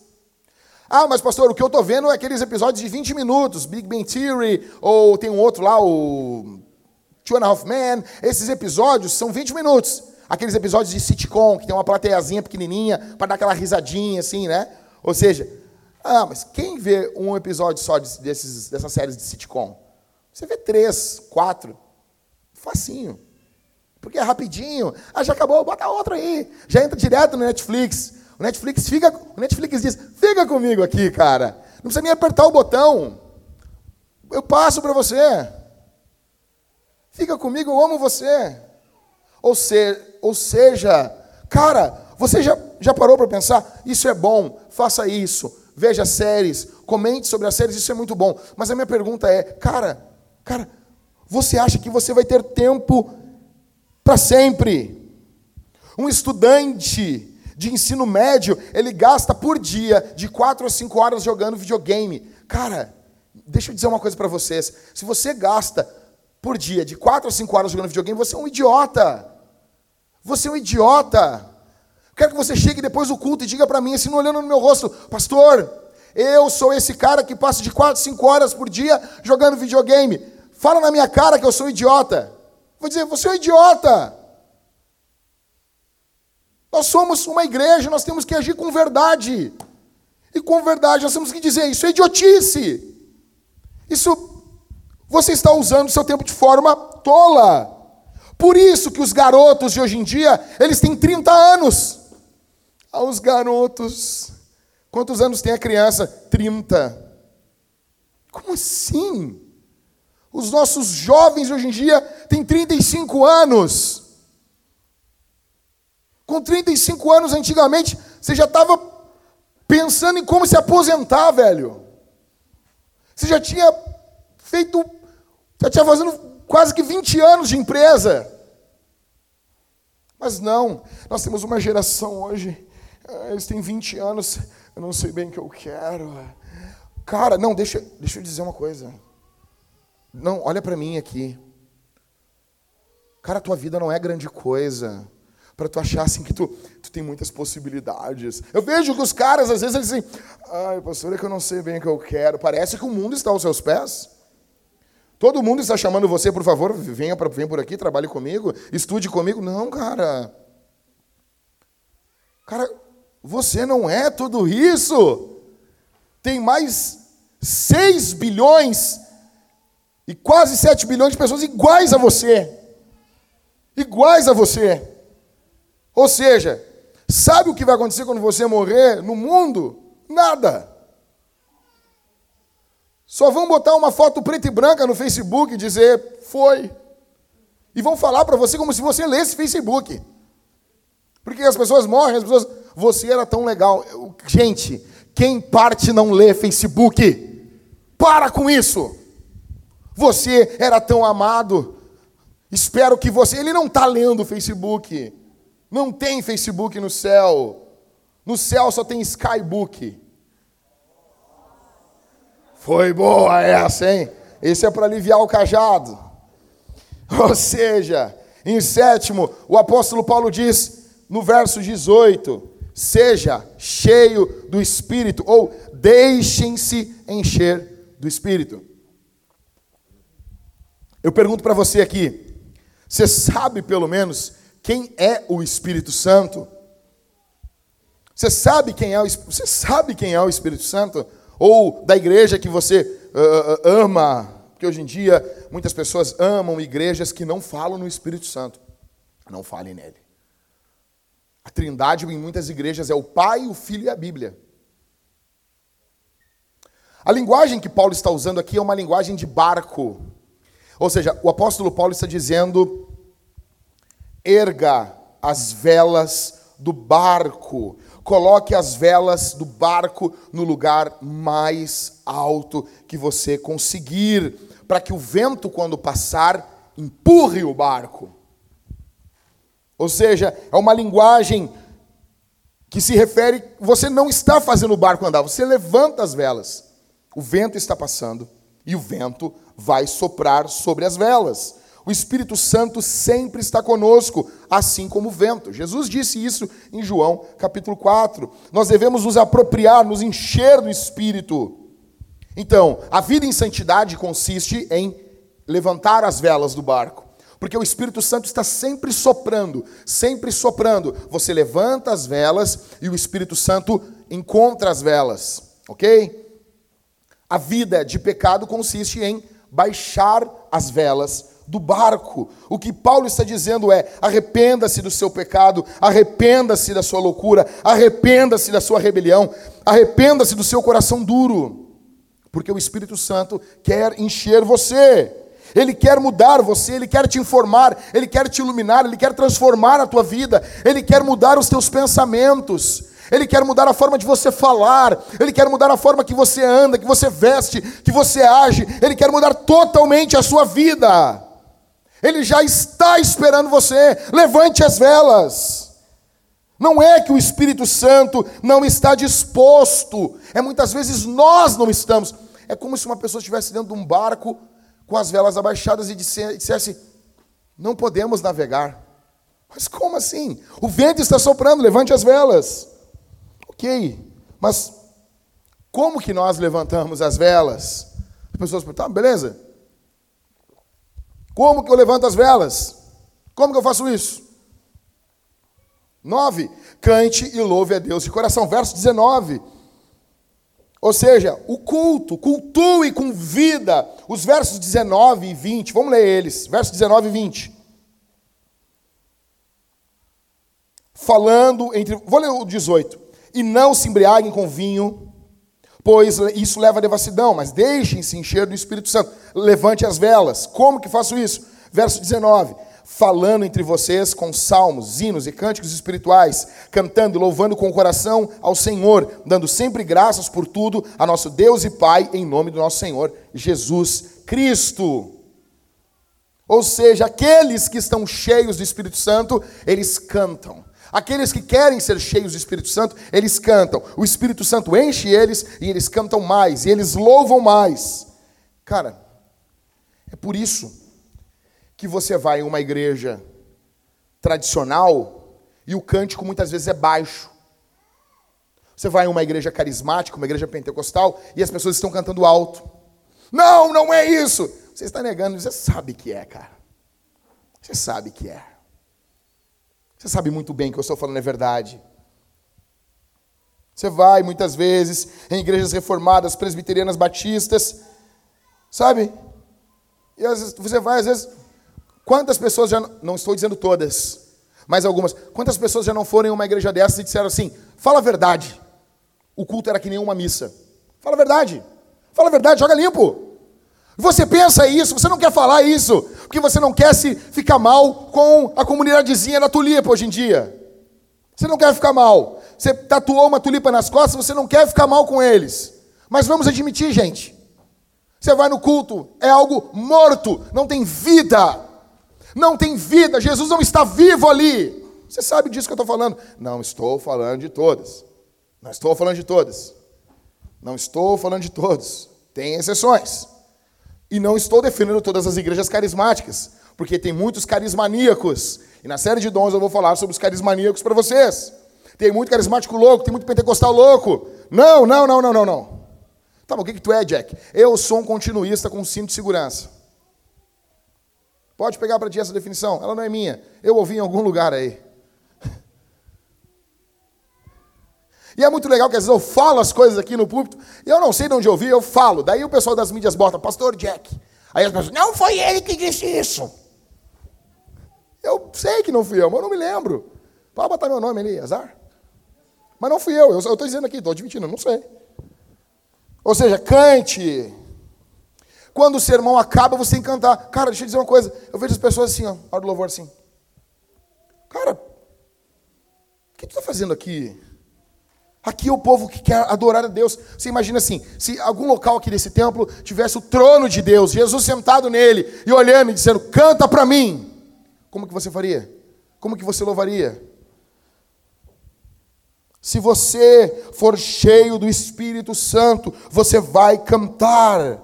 Ah, mas pastor, o que eu estou vendo é aqueles episódios de 20 minutos, Big Bang Theory, ou tem um outro lá, o Two and a Half Men. Esses episódios são 20 minutos. Aqueles episódios de sitcom, que tem uma plateiazinha pequenininha, para dar aquela risadinha assim, né? Ou seja, ah, mas quem vê um episódio só desses, dessas séries de sitcom? Você vê três, quatro. Facinho. Porque é rapidinho. Ah, já acabou, bota outro aí. Já entra direto no Netflix. O Netflix fica. O Netflix diz, fica comigo aqui, cara. Não precisa nem apertar o botão. Eu passo para você. Fica comigo, eu amo você. Ou, ser, ou seja, cara, você já, já parou para pensar? Isso é bom, faça isso, veja séries, comente sobre as séries, isso é muito bom. Mas a minha pergunta é, cara, cara, você acha que você vai ter tempo para sempre? Um estudante de ensino médio, ele gasta por dia de 4 a 5 horas jogando videogame. Cara, deixa eu dizer uma coisa para vocês. Se você gasta por dia de 4 a 5 horas jogando videogame, você é um idiota. Você é um idiota. Quero que você chegue depois do culto e diga para mim, assim, olhando no meu rosto, pastor, eu sou esse cara que passa de 4, 5 horas por dia jogando videogame. Fala na minha cara que eu sou idiota. Vou dizer, você é um idiota. Nós somos uma igreja, nós temos que agir com verdade. E com verdade nós temos que dizer, isso é idiotice. Isso, você está usando o seu tempo de forma tola. Por isso que os garotos de hoje em dia, eles têm 30 anos aos garotos. Quantos anos tem a criança? 30. Como assim? Os nossos jovens hoje em dia têm 35 anos. Com 35 anos, antigamente, você já estava pensando em como se aposentar, velho. Você já tinha feito, já tinha fazendo quase que 20 anos de empresa. Mas não, nós temos uma geração hoje ah, eles têm 20 anos, eu não sei bem o que eu quero. Cara, não, deixa, deixa eu dizer uma coisa. Não, olha para mim aqui. Cara, tua vida não é grande coisa. Para tu achar assim que tu, tu tem muitas possibilidades. Eu vejo que os caras, às vezes, eles dizem: Ai, pastor, é que eu não sei bem o que eu quero. Parece que o mundo está aos seus pés. Todo mundo está chamando você, por favor, venha, pra, venha por aqui, trabalhe comigo, estude comigo. Não, cara. Cara, você não é tudo isso. Tem mais 6 bilhões e quase 7 bilhões de pessoas iguais a você. Iguais a você. Ou seja, sabe o que vai acontecer quando você morrer no mundo? Nada. Só vão botar uma foto preta e branca no Facebook e dizer foi. E vão falar para você como se você lesse Facebook. Porque as pessoas morrem, as pessoas você era tão legal. Gente, quem parte não lê Facebook? Para com isso. Você era tão amado. Espero que você. Ele não está lendo o Facebook. Não tem Facebook no céu. No céu só tem Skybook. Foi boa essa, hein? Esse é para aliviar o cajado. <laughs> Ou seja, em sétimo, o apóstolo Paulo diz no verso 18: seja cheio do Espírito, ou deixem-se encher do Espírito. Eu pergunto para você aqui, você sabe pelo menos quem é o Espírito Santo? Você sabe quem é o, você sabe quem é o Espírito Santo? Ou da igreja que você uh, ama? Porque hoje em dia muitas pessoas amam igrejas que não falam no Espírito Santo. Não falem nele. A trindade em muitas igrejas é o Pai, o Filho e a Bíblia. A linguagem que Paulo está usando aqui é uma linguagem de barco. Ou seja, o apóstolo Paulo está dizendo: erga as velas do barco. Coloque as velas do barco no lugar mais alto que você conseguir, para que o vento, quando passar, empurre o barco. Ou seja, é uma linguagem que se refere, você não está fazendo o barco andar, você levanta as velas. O vento está passando e o vento vai soprar sobre as velas. O Espírito Santo sempre está conosco, assim como o vento. Jesus disse isso em João capítulo 4. Nós devemos nos apropriar, nos encher do Espírito. Então, a vida em santidade consiste em levantar as velas do barco. Porque o Espírito Santo está sempre soprando, sempre soprando. Você levanta as velas e o Espírito Santo encontra as velas, ok? A vida de pecado consiste em baixar as velas do barco. O que Paulo está dizendo é: arrependa-se do seu pecado, arrependa-se da sua loucura, arrependa-se da sua rebelião, arrependa-se do seu coração duro, porque o Espírito Santo quer encher você. Ele quer mudar você, ele quer te informar, ele quer te iluminar, ele quer transformar a tua vida, ele quer mudar os teus pensamentos. Ele quer mudar a forma de você falar, Ele quer mudar a forma que você anda, que você veste, que você age, Ele quer mudar totalmente a sua vida. Ele já está esperando você. Levante as velas. Não é que o Espírito Santo não está disposto, é muitas vezes nós não estamos. É como se uma pessoa estivesse dentro de um barco com as velas abaixadas e dissesse: Não podemos navegar. Mas como assim? O vento está soprando, levante as velas. Ok, mas como que nós levantamos as velas? As pessoas perguntam: tá, beleza, como que eu levanto as velas? Como que eu faço isso? 9. Cante e louve a Deus de coração. Verso 19. Ou seja, o culto, cultue com vida. Os versos 19 e 20, vamos ler eles. Versos 19 e 20. Falando entre. Vou ler o 18. E não se embriaguem com vinho, pois isso leva à devassidão, mas deixem-se encher do Espírito Santo levante as velas. Como que faço isso? Verso 19. Falando entre vocês com salmos, hinos e cânticos espirituais, cantando e louvando com o coração ao Senhor, dando sempre graças por tudo a nosso Deus e Pai, em nome do nosso Senhor Jesus Cristo. Ou seja, aqueles que estão cheios do Espírito Santo, eles cantam. Aqueles que querem ser cheios do Espírito Santo, eles cantam. O Espírito Santo enche eles e eles cantam mais, e eles louvam mais. Cara, é por isso que você vai em uma igreja tradicional e o cântico muitas vezes é baixo. Você vai em uma igreja carismática, uma igreja pentecostal, e as pessoas estão cantando alto. Não, não é isso. Você está negando, você sabe que é, cara. Você sabe que é. Você sabe muito bem que eu estou falando é verdade. Você vai muitas vezes em igrejas reformadas, presbiterianas, batistas, sabe? E às vezes, você vai, às vezes, quantas pessoas já, não estou dizendo todas, mas algumas, quantas pessoas já não foram em uma igreja dessas e disseram assim: fala a verdade, o culto era que nem uma missa. Fala a verdade, fala a verdade, joga limpo. Você pensa isso, você não quer falar isso, porque você não quer se ficar mal com a comunidadezinha da tulipa hoje em dia. Você não quer ficar mal. Você tatuou uma tulipa nas costas, você não quer ficar mal com eles. Mas vamos admitir, gente, Você vai no culto, é algo morto, não tem vida. Não tem vida, Jesus não está vivo ali. Você sabe disso que eu estou falando? Não estou falando de todas. Não estou falando de todas. Não estou falando de todos. Tem exceções. E não estou defendendo todas as igrejas carismáticas, porque tem muitos carismaníacos. E na série de dons eu vou falar sobre os carismaníacos para vocês. Tem muito carismático louco, tem muito pentecostal louco. Não, não, não, não, não, não. Tá bom, o que, que tu é, Jack? Eu sou um continuista com cinto de segurança. Pode pegar para ti essa definição, ela não é minha. Eu ouvi em algum lugar aí. E é muito legal que às vezes eu falo as coisas aqui no púlpito, e eu não sei de onde eu ouvi, eu falo. Daí o pessoal das mídias bota, pastor Jack. Aí as pessoas, não foi ele que disse isso. Eu sei que não fui eu, mas eu não me lembro. Pode botar meu nome ali, azar. Mas não fui eu, eu estou dizendo aqui, estou admitindo, não sei. Ou seja, cante. Quando o sermão acaba, você tem que cantar. Cara, deixa eu dizer uma coisa. Eu vejo as pessoas assim, ó, hora do louvor assim. Cara, o que tu está fazendo aqui? Aqui é o povo que quer adorar a Deus. Você imagina assim, se algum local aqui desse templo tivesse o trono de Deus, Jesus sentado nele e olhando e dizendo: "Canta para mim". Como que você faria? Como que você louvaria? Se você for cheio do Espírito Santo, você vai cantar.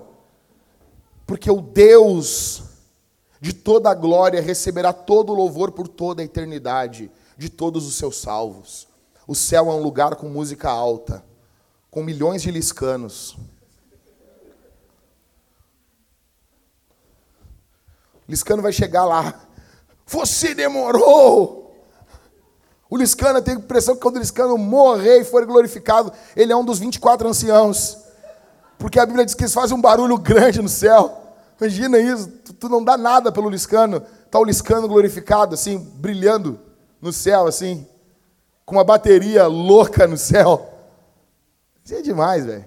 Porque o Deus de toda a glória receberá todo o louvor por toda a eternidade de todos os seus salvos. O céu é um lugar com música alta, com milhões de liscanos. Liscano vai chegar lá. Você demorou! O Liscano tem a impressão que quando o Liscano morrer e for glorificado, ele é um dos 24 anciãos. Porque a Bíblia diz que eles fazem um barulho grande no céu. Imagina isso, tu, tu não dá nada pelo Liscano. Está o Liscano glorificado, assim, brilhando no céu, assim com uma bateria louca no céu. Isso é demais, velho.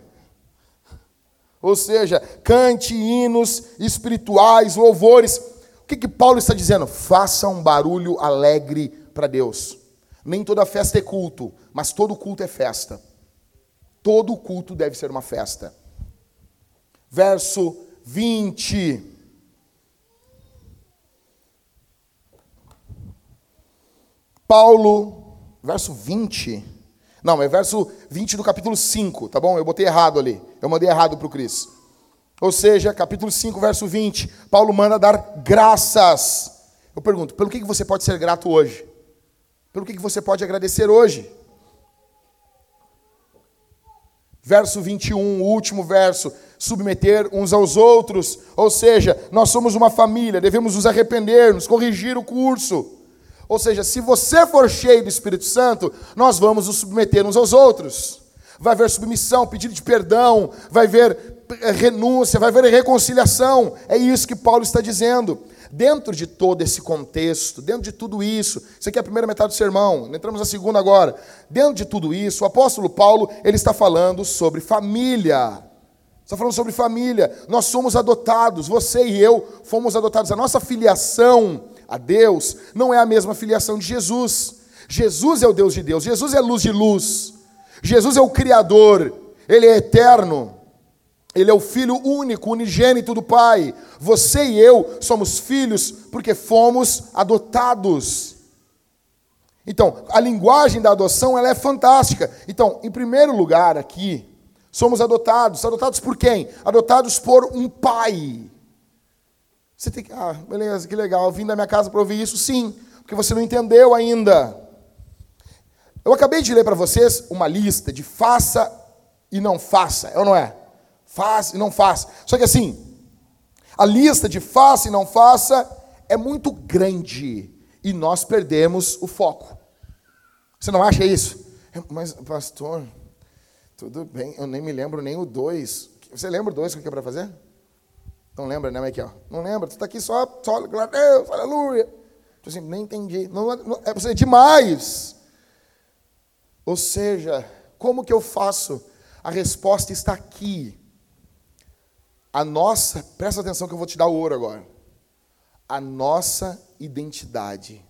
Ou seja, cante hinos espirituais, louvores. O que, que Paulo está dizendo? Faça um barulho alegre para Deus. Nem toda festa é culto, mas todo culto é festa. Todo culto deve ser uma festa. Verso 20. Paulo verso 20. Não, é verso 20 do capítulo 5, tá bom? Eu botei errado ali. Eu mandei errado para o Cris. Ou seja, capítulo 5, verso 20. Paulo manda dar graças. Eu pergunto, pelo que você pode ser grato hoje? Pelo que você pode agradecer hoje? Verso 21, o último verso, submeter uns aos outros, ou seja, nós somos uma família, devemos nos arrepender, nos corrigir o curso. Ou seja, se você for cheio do Espírito Santo, nós vamos nos submeter uns aos outros. Vai haver submissão, pedido de perdão, vai haver eh, renúncia, vai haver reconciliação. É isso que Paulo está dizendo. Dentro de todo esse contexto, dentro de tudo isso, isso aqui é a primeira metade do sermão, entramos na segunda agora. Dentro de tudo isso, o apóstolo Paulo, ele está falando sobre família. Está falando sobre família. Nós somos adotados, você e eu fomos adotados. A nossa filiação a Deus não é a mesma filiação de Jesus. Jesus é o Deus de Deus, Jesus é luz de luz, Jesus é o Criador, Ele é eterno, Ele é o Filho único, unigênito do Pai. Você e eu somos filhos porque fomos adotados. Então, a linguagem da adoção ela é fantástica. Então, em primeiro lugar aqui, somos adotados. Adotados por quem? Adotados por um pai. Você tem que, ah, beleza, que legal, vim da minha casa para ouvir isso? Sim, porque você não entendeu ainda. Eu acabei de ler para vocês uma lista de faça e não faça, é ou não é? Faça e não faça. Só que assim, a lista de faça e não faça é muito grande e nós perdemos o foco. Você não acha isso? Mas, pastor, tudo bem, eu nem me lembro nem o dois. Você lembra o dois que é para fazer? Não lembra, né, Michael? Não lembra? Tu está aqui só, só, glória a Deus, aleluia. Tu assim, nem entendi. Não, não, é você demais. Ou seja, como que eu faço? A resposta está aqui. A nossa, presta atenção que eu vou te dar o ouro agora. A nossa identidade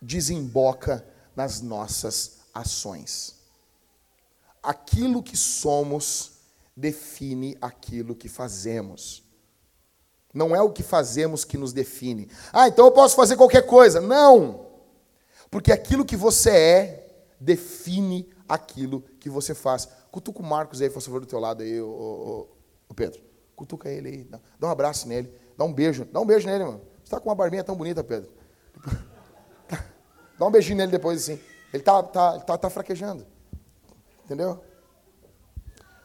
desemboca nas nossas ações. Aquilo que somos define aquilo que fazemos. Não é o que fazemos que nos define. Ah, então eu posso fazer qualquer coisa. Não! Porque aquilo que você é define aquilo que você faz. Cutuca o Marcos aí, por favor, do teu lado aí, o, Pedro. Cutuca ele aí, dá, um abraço nele, dá um beijo. Dá um beijo nele, mano. Você está com uma barbinha tão bonita, Pedro. <laughs> Dá um beijinho nele depois, assim. Ele tá, tá, tá, tá fraquejando. Entendeu?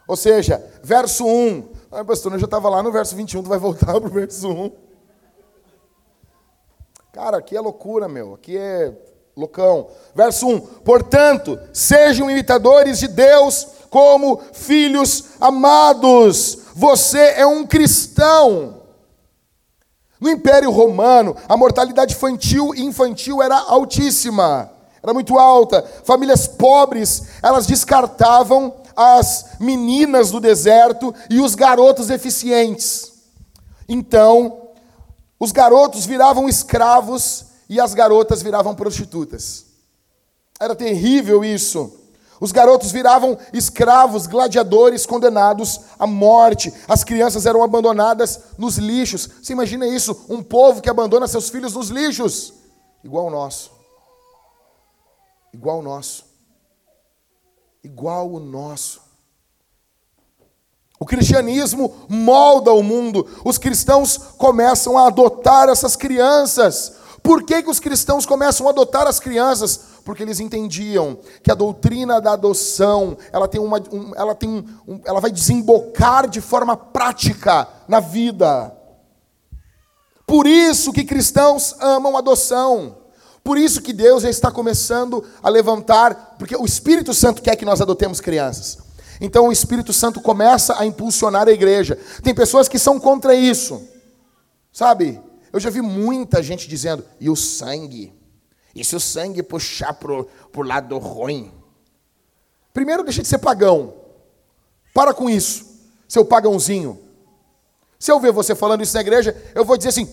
Ou seja, verso 1. Ah, pastor, eu já estava lá no verso 21, tu vai voltar <laughs> para o verso 1. Cara, aqui é loucura, meu. Aqui é loucão. Verso 1. Portanto, sejam imitadores de Deus como filhos amados. Você é um cristão. No Império Romano, a mortalidade infantil infantil era altíssima, era muito alta. Famílias pobres, elas descartavam as meninas do deserto e os garotos eficientes. Então, os garotos viravam escravos e as garotas viravam prostitutas. Era terrível isso. Os garotos viravam escravos, gladiadores condenados à morte. As crianças eram abandonadas nos lixos. Você imagina isso? Um povo que abandona seus filhos nos lixos. Igual o nosso. Igual o nosso igual o nosso. O cristianismo molda o mundo. Os cristãos começam a adotar essas crianças. Por que, que os cristãos começam a adotar as crianças? Porque eles entendiam que a doutrina da adoção, ela tem uma, um, ela tem um, um, ela vai desembocar de forma prática na vida. Por isso que cristãos amam adoção. Por isso que Deus já está começando a levantar, porque o Espírito Santo quer que nós adotemos crianças. Então o Espírito Santo começa a impulsionar a igreja. Tem pessoas que são contra isso. Sabe? Eu já vi muita gente dizendo, e o sangue? E se o sangue puxar pro, pro lado ruim? Primeiro, deixa de ser pagão. Para com isso, seu pagãozinho. Se eu ver você falando isso na igreja, eu vou dizer assim,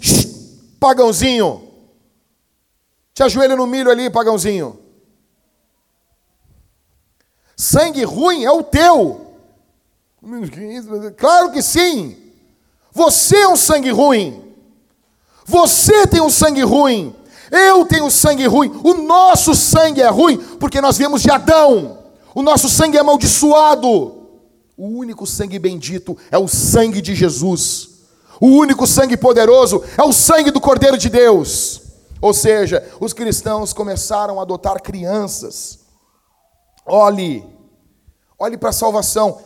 pagãozinho. Te ajoelha no milho ali, pagãozinho. Sangue ruim é o teu. Claro que sim. Você é um sangue ruim. Você tem um sangue ruim. Eu tenho sangue ruim. O nosso sangue é ruim porque nós viemos de Adão. O nosso sangue é amaldiçoado. O único sangue bendito é o sangue de Jesus. O único sangue poderoso é o sangue do Cordeiro de Deus. Ou seja, os cristãos começaram a adotar crianças. Olhe, olhe para a salvação.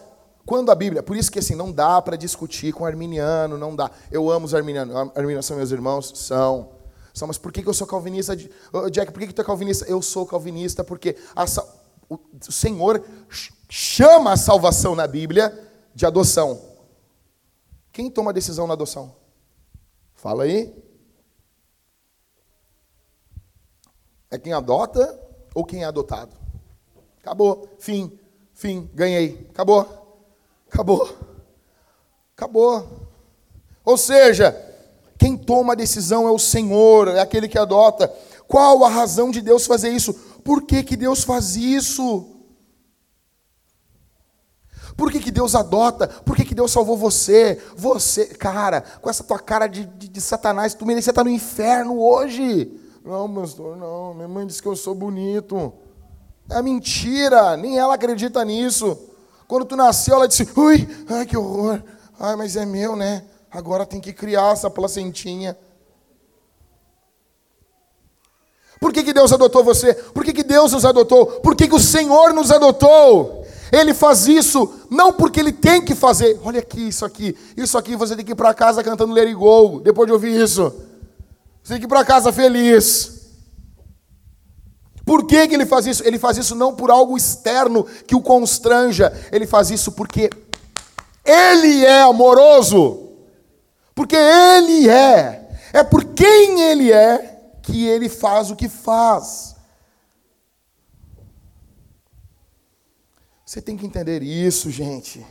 Quando a Bíblia, por isso que assim, não dá para discutir com arminiano, não dá. Eu amo os arminianos, arminianos são meus irmãos, são. São, mas por que, que eu sou calvinista? Jack, por que, que tu é calvinista? Eu sou calvinista porque a, o Senhor chama a salvação na Bíblia de adoção. Quem toma a decisão na adoção? Fala aí. É quem adota ou quem é adotado? Acabou. Fim. Fim. Ganhei. Acabou. Acabou. Acabou. Ou seja, quem toma a decisão é o Senhor, é aquele que adota. Qual a razão de Deus fazer isso? Por que, que Deus faz isso? Por que, que Deus adota? Por que, que Deus salvou você? Você, cara, com essa tua cara de, de, de Satanás, tu merecia estar no inferno hoje. Não, pastor, não. Minha mãe disse que eu sou bonito. É mentira, nem ela acredita nisso. Quando tu nasceu, ela disse: Ui, ai que horror. Ai, mas é meu, né? Agora tem que criar essa placentinha. Por que, que Deus adotou você? Por que, que Deus nos adotou? Por que, que o Senhor nos adotou? Ele faz isso não porque ele tem que fazer. Olha aqui, isso aqui. Isso aqui você tem que ir para casa cantando Let It Go, depois de ouvir isso. Você tem que ir para casa feliz. Por que, que ele faz isso? Ele faz isso não por algo externo que o constranja. Ele faz isso porque ele é amoroso. Porque ele é. É por quem ele é que ele faz o que faz. Você tem que entender isso, gente.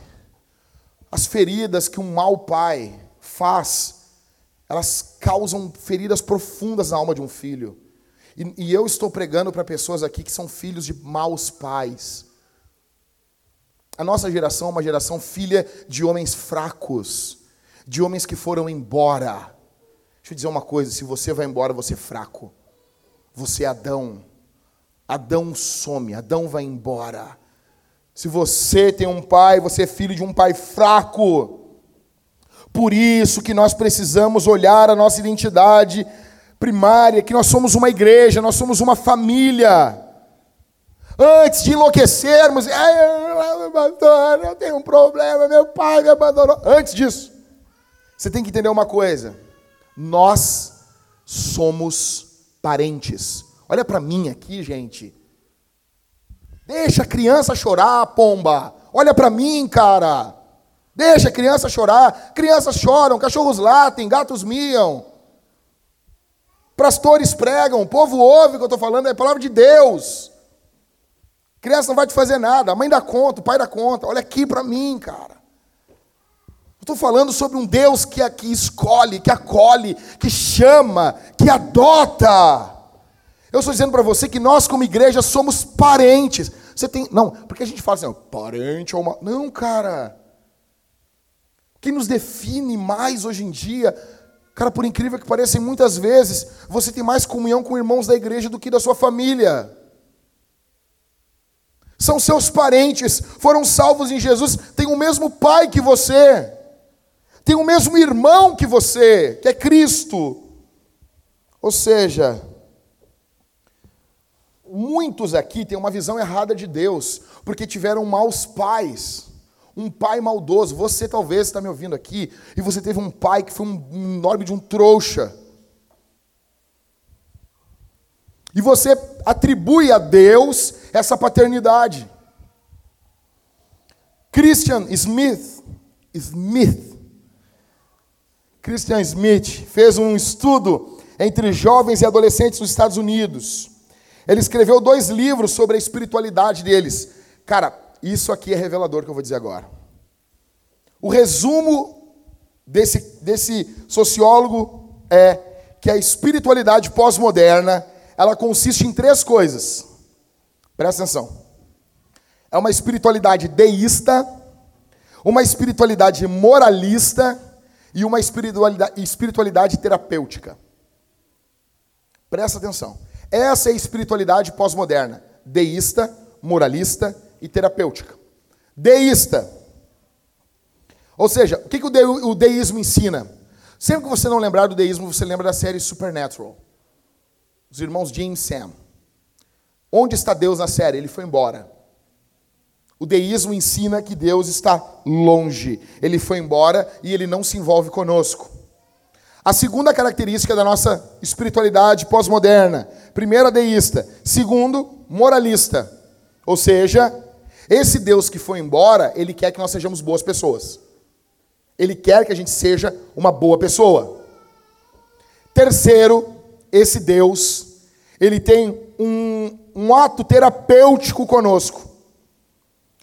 As feridas que um mau pai faz elas causam feridas profundas na alma de um filho. E, e eu estou pregando para pessoas aqui que são filhos de maus pais. a nossa geração é uma geração filha de homens fracos, de homens que foram embora. Deixa eu dizer uma coisa: se você vai embora, você é fraco. Você é Adão. Adão some, Adão vai embora. Se você tem um pai, você é filho de um pai fraco. Por isso que nós precisamos olhar a nossa identidade primária, que nós somos uma igreja, nós somos uma família. Antes de enlouquecermos, eu tenho um problema, meu pai me abandonou. Antes disso, você tem que entender uma coisa: nós somos parentes. Olha para mim aqui, gente. Deixa a criança chorar, pomba. Olha para mim, cara. Deixa a criança chorar. Crianças choram, cachorros latem, gatos miam. Pastores pregam, o povo ouve o que eu estou falando, é a palavra de Deus. Criança não vai te fazer nada, a mãe dá conta, o pai dá conta. Olha aqui para mim, cara. Estou falando sobre um Deus que, que escolhe, que acolhe, que chama, que adota. Eu estou dizendo para você que nós, como igreja, somos parentes. Você tem. Não, porque a gente fala assim, parente ou uma. Não, cara. O que nos define mais hoje em dia, cara, por incrível que pareça, muitas vezes, você tem mais comunhão com irmãos da igreja do que da sua família. São seus parentes, foram salvos em Jesus, têm o mesmo pai que você, tem o mesmo irmão que você, que é Cristo. Ou seja, Muitos aqui têm uma visão errada de Deus, porque tiveram maus pais. Um pai maldoso. Você talvez está me ouvindo aqui e você teve um pai que foi um enorme de um trouxa. E você atribui a Deus essa paternidade. Christian Smith, Smith, Christian Smith fez um estudo entre jovens e adolescentes nos Estados Unidos. Ele escreveu dois livros sobre a espiritualidade deles. Cara, isso aqui é revelador que eu vou dizer agora. O resumo desse, desse sociólogo é que a espiritualidade pós-moderna, ela consiste em três coisas. Presta atenção. É uma espiritualidade deísta, uma espiritualidade moralista e uma espiritualidade, espiritualidade terapêutica. Presta atenção. Essa é a espiritualidade pós-moderna, deísta, moralista e terapêutica. Deísta. Ou seja, o que, que o, deísmo ensina? Sempre que você não lembrar do deísmo, você lembra da série Supernatural. Os irmãos Jim e Sam. Onde está Deus na série? Ele foi embora. O deísmo ensina que Deus está longe. Ele foi embora e ele não se envolve conosco. A segunda característica da nossa espiritualidade pós-moderna: primeiro, deísta, segundo, moralista. Ou seja, esse Deus que foi embora, ele quer que nós sejamos boas pessoas. Ele quer que a gente seja uma boa pessoa. Terceiro, esse Deus, ele tem um, um ato terapêutico conosco.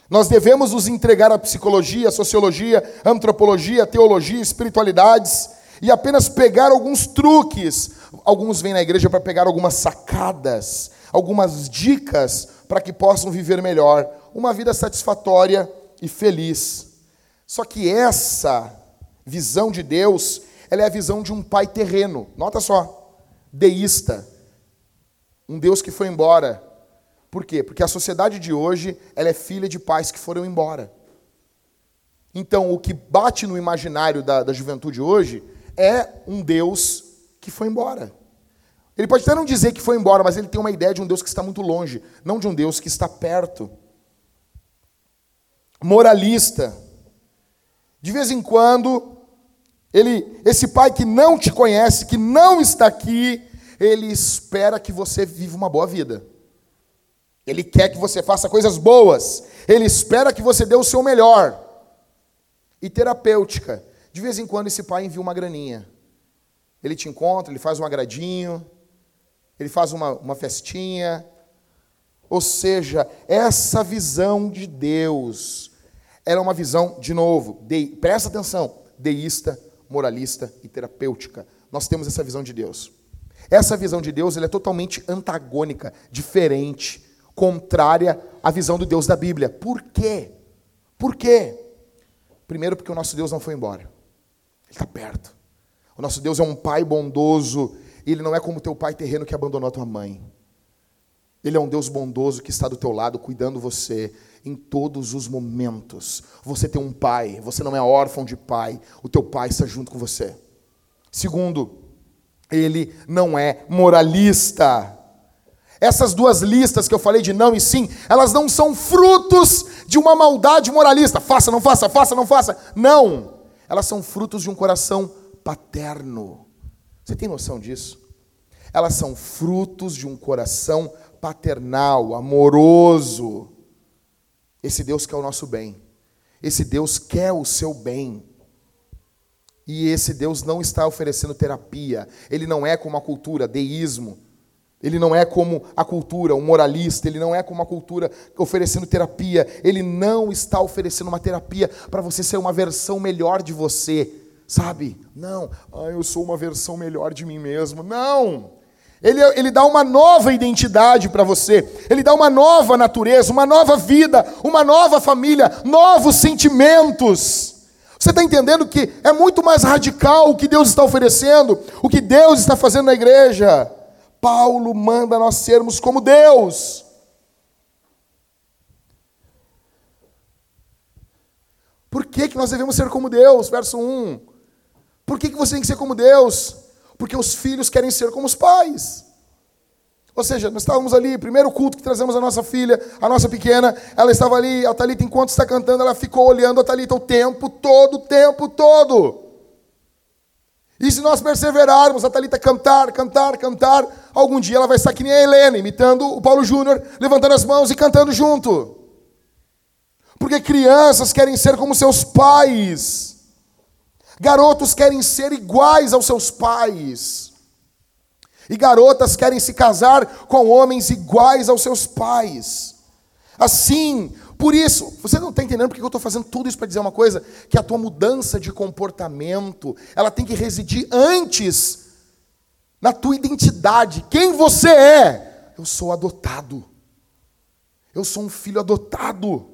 Nós devemos nos entregar à psicologia, à sociologia, antropologia, teologia, espiritualidades e apenas pegar alguns truques. Alguns vêm na igreja para pegar algumas sacadas, algumas dicas para que possam viver melhor, uma vida satisfatória e feliz. Só que essa visão de Deus, ela é a visão de um pai terreno. Nota só, deísta. Um Deus que foi embora. Por quê? Porque a sociedade de hoje, ela é filha de pais que foram embora. Então, o que bate no imaginário da, da juventude hoje é um Deus que foi embora. Ele pode até não dizer que foi embora, mas ele tem uma ideia de um Deus que está muito longe, não de um Deus que está perto. Moralista. De vez em quando, ele, esse pai que não te conhece, que não está aqui, ele espera que você viva uma boa vida. Ele quer que você faça coisas boas. Ele espera que você dê o seu melhor. E terapêutica. De vez em quando esse pai envia uma graninha. Ele te encontra, ele faz um agradinho, ele faz uma, uma festinha. Ou seja, essa visão de Deus, ela é uma visão, de novo, de, presta atenção, deísta, moralista e terapêutica. Nós temos essa visão de Deus. Essa visão de Deus é totalmente antagônica, diferente, contrária à visão do Deus da Bíblia. Por quê? Por quê? Primeiro, porque o nosso Deus não foi embora. Ele está perto. O nosso Deus é um pai bondoso. E ele não é como teu pai terreno que abandonou a tua mãe. Ele é um Deus bondoso que está do teu lado, cuidando você em todos os momentos. Você tem um pai, você não é órfão de pai, o teu pai está junto com você. Segundo, ele não é moralista. Essas duas listas que eu falei de não e sim, elas não são frutos de uma maldade moralista. Faça, não faça, faça, não faça. Não. Elas são frutos de um coração paterno. Você tem noção disso? Elas são frutos de um coração paternal, amoroso. Esse Deus quer o nosso bem. Esse Deus quer o seu bem. E esse Deus não está oferecendo terapia. Ele não é como a cultura, deísmo. Ele não é como a cultura, um moralista. Ele não é como a cultura oferecendo terapia. Ele não está oferecendo uma terapia para você ser uma versão melhor de você. Sabe? Não. Ah, eu sou uma versão melhor de mim mesmo. Não. Ele, ele dá uma nova identidade para você, ele dá uma nova natureza, uma nova vida, uma nova família, novos sentimentos. Você está entendendo que é muito mais radical o que Deus está oferecendo, o que Deus está fazendo na igreja? Paulo manda nós sermos como Deus. Por que, que nós devemos ser como Deus? Verso 1. Por que, que você tem que ser como Deus? Porque os filhos querem ser como os pais. Ou seja, nós estávamos ali, primeiro culto que trazemos a nossa filha, a nossa pequena, ela estava ali, a Talita enquanto está cantando, ela ficou olhando a Talita o tempo todo, o tempo todo. E se nós perseverarmos, a Talita cantar, cantar, cantar, algum dia ela vai estar que nem a Helena, imitando o Paulo Júnior, levantando as mãos e cantando junto. Porque crianças querem ser como seus pais. Garotos querem ser iguais aos seus pais. E garotas querem se casar com homens iguais aos seus pais. Assim, por isso, você não está entendendo porque eu estou fazendo tudo isso para dizer uma coisa? Que a tua mudança de comportamento, ela tem que residir antes na tua identidade. Quem você é? Eu sou adotado. Eu sou um filho adotado.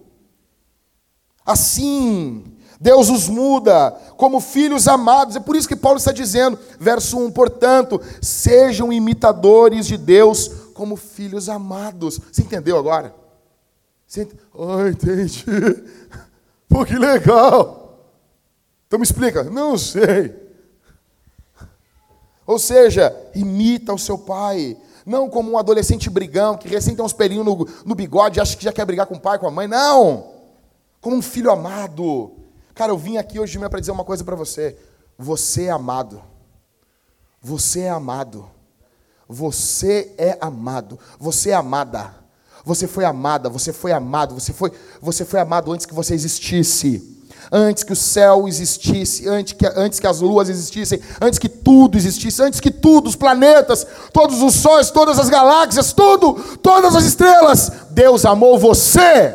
Assim, Deus os muda como filhos amados. É por isso que Paulo está dizendo, verso 1, portanto, sejam imitadores de Deus como filhos amados. Você entendeu agora? Você ent... Oh, entendi. <laughs> Pô, que legal. Então me explica. Não sei. Ou seja, imita o seu pai. Não como um adolescente brigão que recém tem uns pelinhos no, no bigode e acha que já quer brigar com o pai, com a mãe. Não. Como um filho amado Cara, eu vim aqui hoje de manhã para dizer uma coisa para você. Você é amado. Você é amado. Você é amado. Você é amada. Você foi amada, você foi amado, você foi, você foi amado antes que você existisse. Antes que o céu existisse, antes que, antes que as luas existissem, antes que tudo existisse, antes que tudo, os planetas, todos os sóis, todas as galáxias, tudo, todas as estrelas, Deus amou você.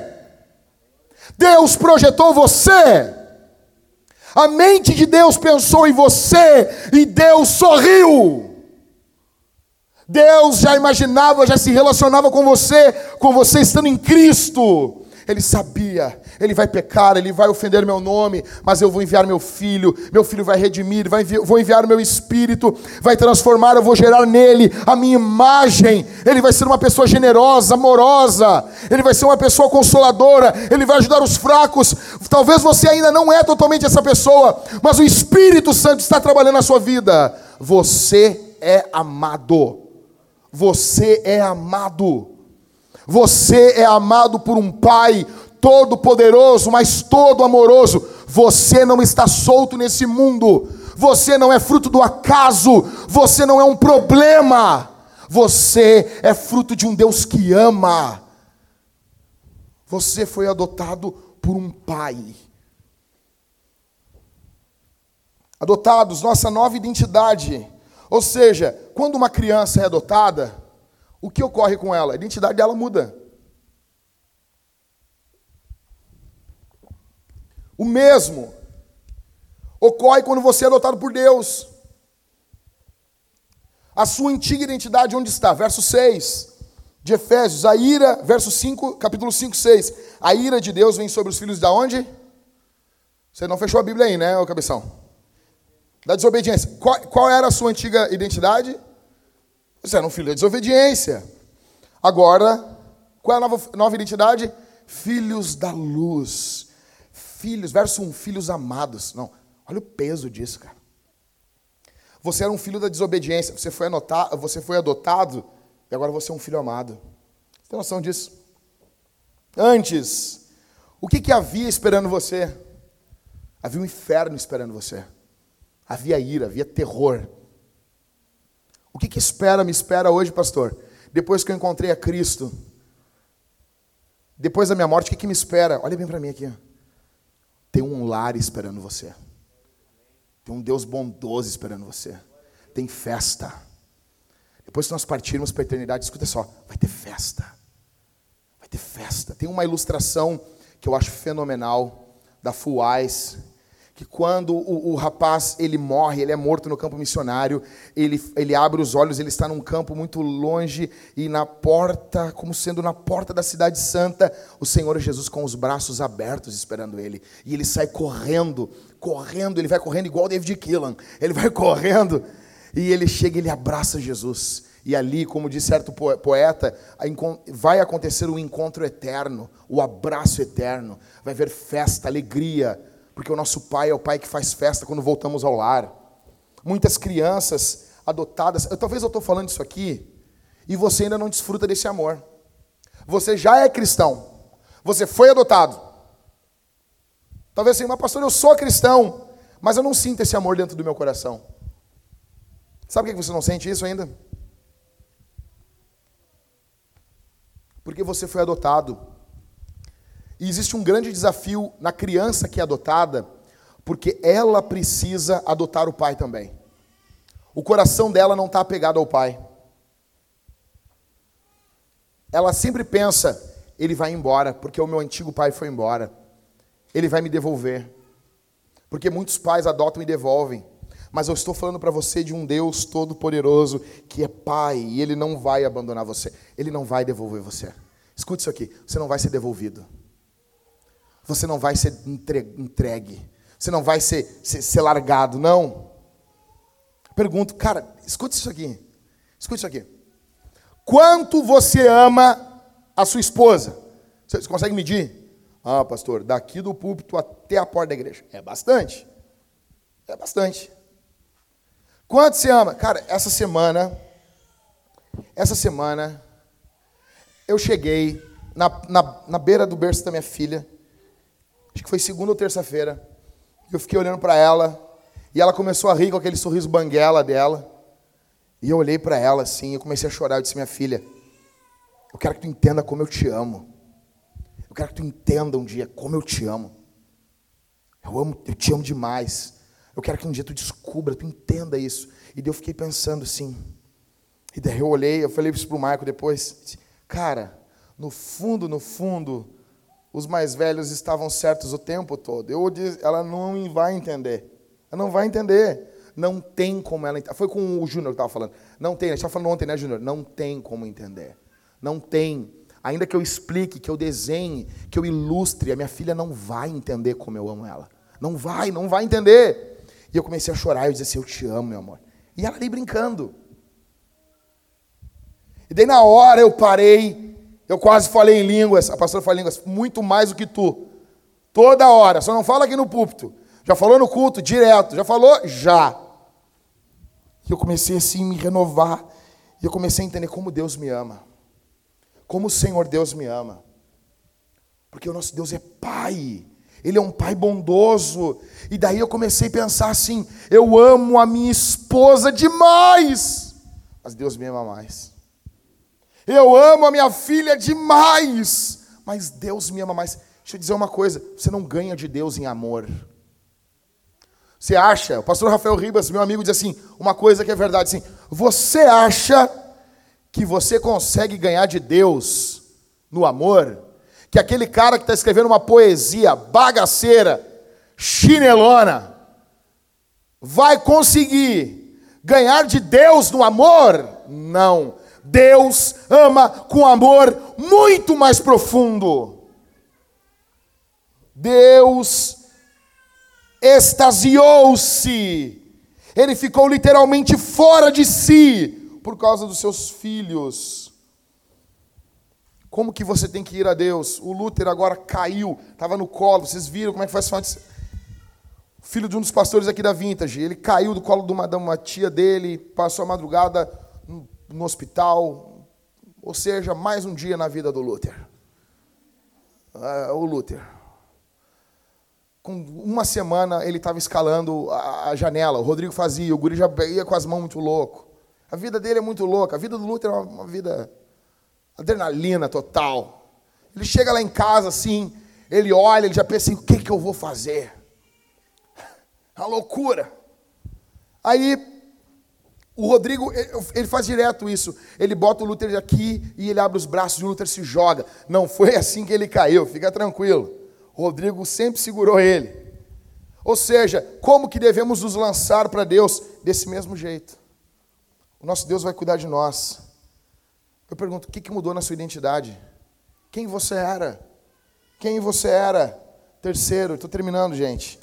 Deus projetou você. A mente de Deus pensou em você e Deus sorriu. Deus já imaginava, já se relacionava com você, com você estando em Cristo. Ele sabia, ele vai pecar, ele vai ofender meu nome, mas eu vou enviar meu filho, meu filho vai redimir, vai envi vou enviar o meu espírito, vai transformar, eu vou gerar nele a minha imagem. Ele vai ser uma pessoa generosa, amorosa, ele vai ser uma pessoa consoladora, ele vai ajudar os fracos. Talvez você ainda não é totalmente essa pessoa, mas o Espírito Santo está trabalhando na sua vida. Você é amado. Você é amado. Você é amado por um Pai todo-poderoso, mas todo amoroso. Você não está solto nesse mundo. Você não é fruto do acaso. Você não é um problema. Você é fruto de um Deus que ama. Você foi adotado por um pai. Adotados, nossa nova identidade. Ou seja, quando uma criança é adotada, o que ocorre com ela? A identidade dela muda. O mesmo ocorre quando você é adotado por Deus. A sua antiga identidade onde está? Verso 6. de Efésios, a ira, verso 5, capítulo 5, 6. A ira de Deus vem sobre os filhos da onde? Você não fechou a Bíblia aí, né, ô cabeção? Da desobediência. Qual, qual era a sua antiga identidade? Você era um filho da desobediência. Agora, qual é a nova, nova identidade? Filhos da luz. Filhos, verso 1, filhos amados. Não, olha o peso disso, cara. Você era um filho da desobediência, você foi, anotado, você foi adotado e agora você é um filho amado. Você tem noção disso? Antes, o que, que havia esperando você? Havia um inferno esperando você. Havia ira, havia terror. O que, que espera, me espera hoje, pastor? Depois que eu encontrei a Cristo, depois da minha morte, o que, que me espera? Olha bem para mim aqui. Tem um lar esperando você. Tem um Deus bondoso esperando você. Tem festa. Depois que nós partirmos para a eternidade, escuta só, vai ter festa. Vai ter festa. Tem uma ilustração que eu acho fenomenal da Eyes, que quando o, o, rapaz ele morre, ele é morto no campo missionário, ele, ele abre os olhos, ele está num campo muito longe e na porta, como sendo na porta da cidade santa, o Senhor Jesus com os braços abertos esperando ele. E ele sai correndo, correndo, ele vai correndo igual David Killan. Ele vai <laughs> correndo e ele chega e ele abraça Jesus. E ali, como diz certo poeta, vai acontecer o encontro eterno, o abraço eterno. Vai haver festa, alegria, porque o nosso pai é o pai que faz festa quando voltamos ao lar. Muitas crianças adotadas, eu, talvez eu estou falando isso aqui, e você ainda não desfruta desse amor. Você já é cristão, você foi adotado. Talvez assim, mas pastor, eu sou cristão, mas eu não sinto esse amor dentro do meu coração. Sabe por que você não sente isso ainda? Porque você foi adotado. E existe um grande desafio na criança que é adotada, porque ela precisa adotar o pai também. O coração dela não está apegado ao pai. Ela sempre pensa: ele vai embora, porque o meu antigo pai foi embora. Ele vai me devolver. Porque muitos pais adotam e devolvem. Mas eu estou falando para você de um Deus todo-poderoso que é Pai e Ele não vai abandonar você. Ele não vai devolver você. Escute isso aqui: você não vai ser devolvido. Você não vai ser entregue. Você não vai ser, ser, ser largado, não. Pergunto, cara, escute isso aqui. Escute isso aqui. Quanto você ama a sua esposa? Você consegue medir? Ah, pastor, daqui do púlpito até a porta da igreja. É bastante. É bastante. Quanto você ama? Cara, essa semana, essa semana, eu cheguei na, na, na beira do berço da minha filha, acho que foi segunda ou terça-feira, eu fiquei olhando para ela, e ela começou a rir com aquele sorriso banguela dela, e eu olhei para ela assim, eu comecei a chorar, eu disse, minha filha, eu quero que tu entenda como eu te amo. Eu quero que tu entenda um dia como eu te amo. Eu amo, eu te amo demais. Eu quero que um dia tu descubra, tu entenda isso. E daí eu fiquei pensando assim. E daí eu olhei, eu falei isso pro Marco depois. Cara, no fundo, no fundo, os mais velhos estavam certos o tempo todo. Eu disse, ela não vai entender. Ela não vai entender. Não tem como ela entender. Foi com o Júnior que estava falando. Não tem, a gente estava falando ontem, né, Júnior? Não tem como entender. Não tem. Ainda que eu explique, que eu desenhe, que eu ilustre, a minha filha não vai entender como eu amo ela. Não vai, não vai entender. E eu comecei a chorar, eu disse assim, eu te amo, meu amor. E ela ali brincando. E daí na hora eu parei, eu quase falei em línguas, a pastora fala em línguas, muito mais do que tu. Toda hora, só não fala aqui no púlpito. Já falou no culto, direto. Já falou? Já. E eu comecei assim a me renovar. E eu comecei a entender como Deus me ama. Como o Senhor Deus me ama. Porque o nosso Deus é Pai. Ele é um pai bondoso. E daí eu comecei a pensar assim: eu amo a minha esposa demais, mas Deus me ama mais. Eu amo a minha filha demais, mas Deus me ama mais. Deixa eu dizer uma coisa: você não ganha de Deus em amor. Você acha, o pastor Rafael Ribas, meu amigo, diz assim: uma coisa que é verdade, assim, você acha que você consegue ganhar de Deus no amor? que aquele cara que está escrevendo uma poesia bagaceira, chinelona, vai conseguir ganhar de Deus no amor? Não. Deus ama com amor muito mais profundo. Deus extasiou-se, ele ficou literalmente fora de si por causa dos seus filhos. Como que você tem que ir a Deus? O Luther agora caiu, estava no colo, vocês viram como é que faz antes? Filho de um dos pastores aqui da Vintage, ele caiu do colo de uma, de uma tia dele, passou a madrugada no, hospital, ou seja, mais um dia na vida do Luther. Uh, o Luther com uma semana ele estava escalando a, janela, o Rodrigo fazia, o guri já ia com as mãos muito louco. A vida dele é muito louca, a vida do Luther é uma, uma vida adrenalina total. Ele chega lá em casa assim, ele olha, ele já pensa assim, o que, que eu vou fazer? <laughs> A loucura. Aí o Rodrigo, ele faz direto isso. Ele bota o Luther aqui e ele abre os braços e o Luther se joga. Não foi <laughs> assim que ele caiu, fica tranquilo. Rodrigo sempre segurou ele. Ou seja, como que devemos nos lançar para Deus? Desse mesmo jeito. O nosso Deus vai cuidar de nós. Eu pergunto, o que mudou na sua identidade? Quem você era? Quem você era? Terceiro, estou terminando, gente.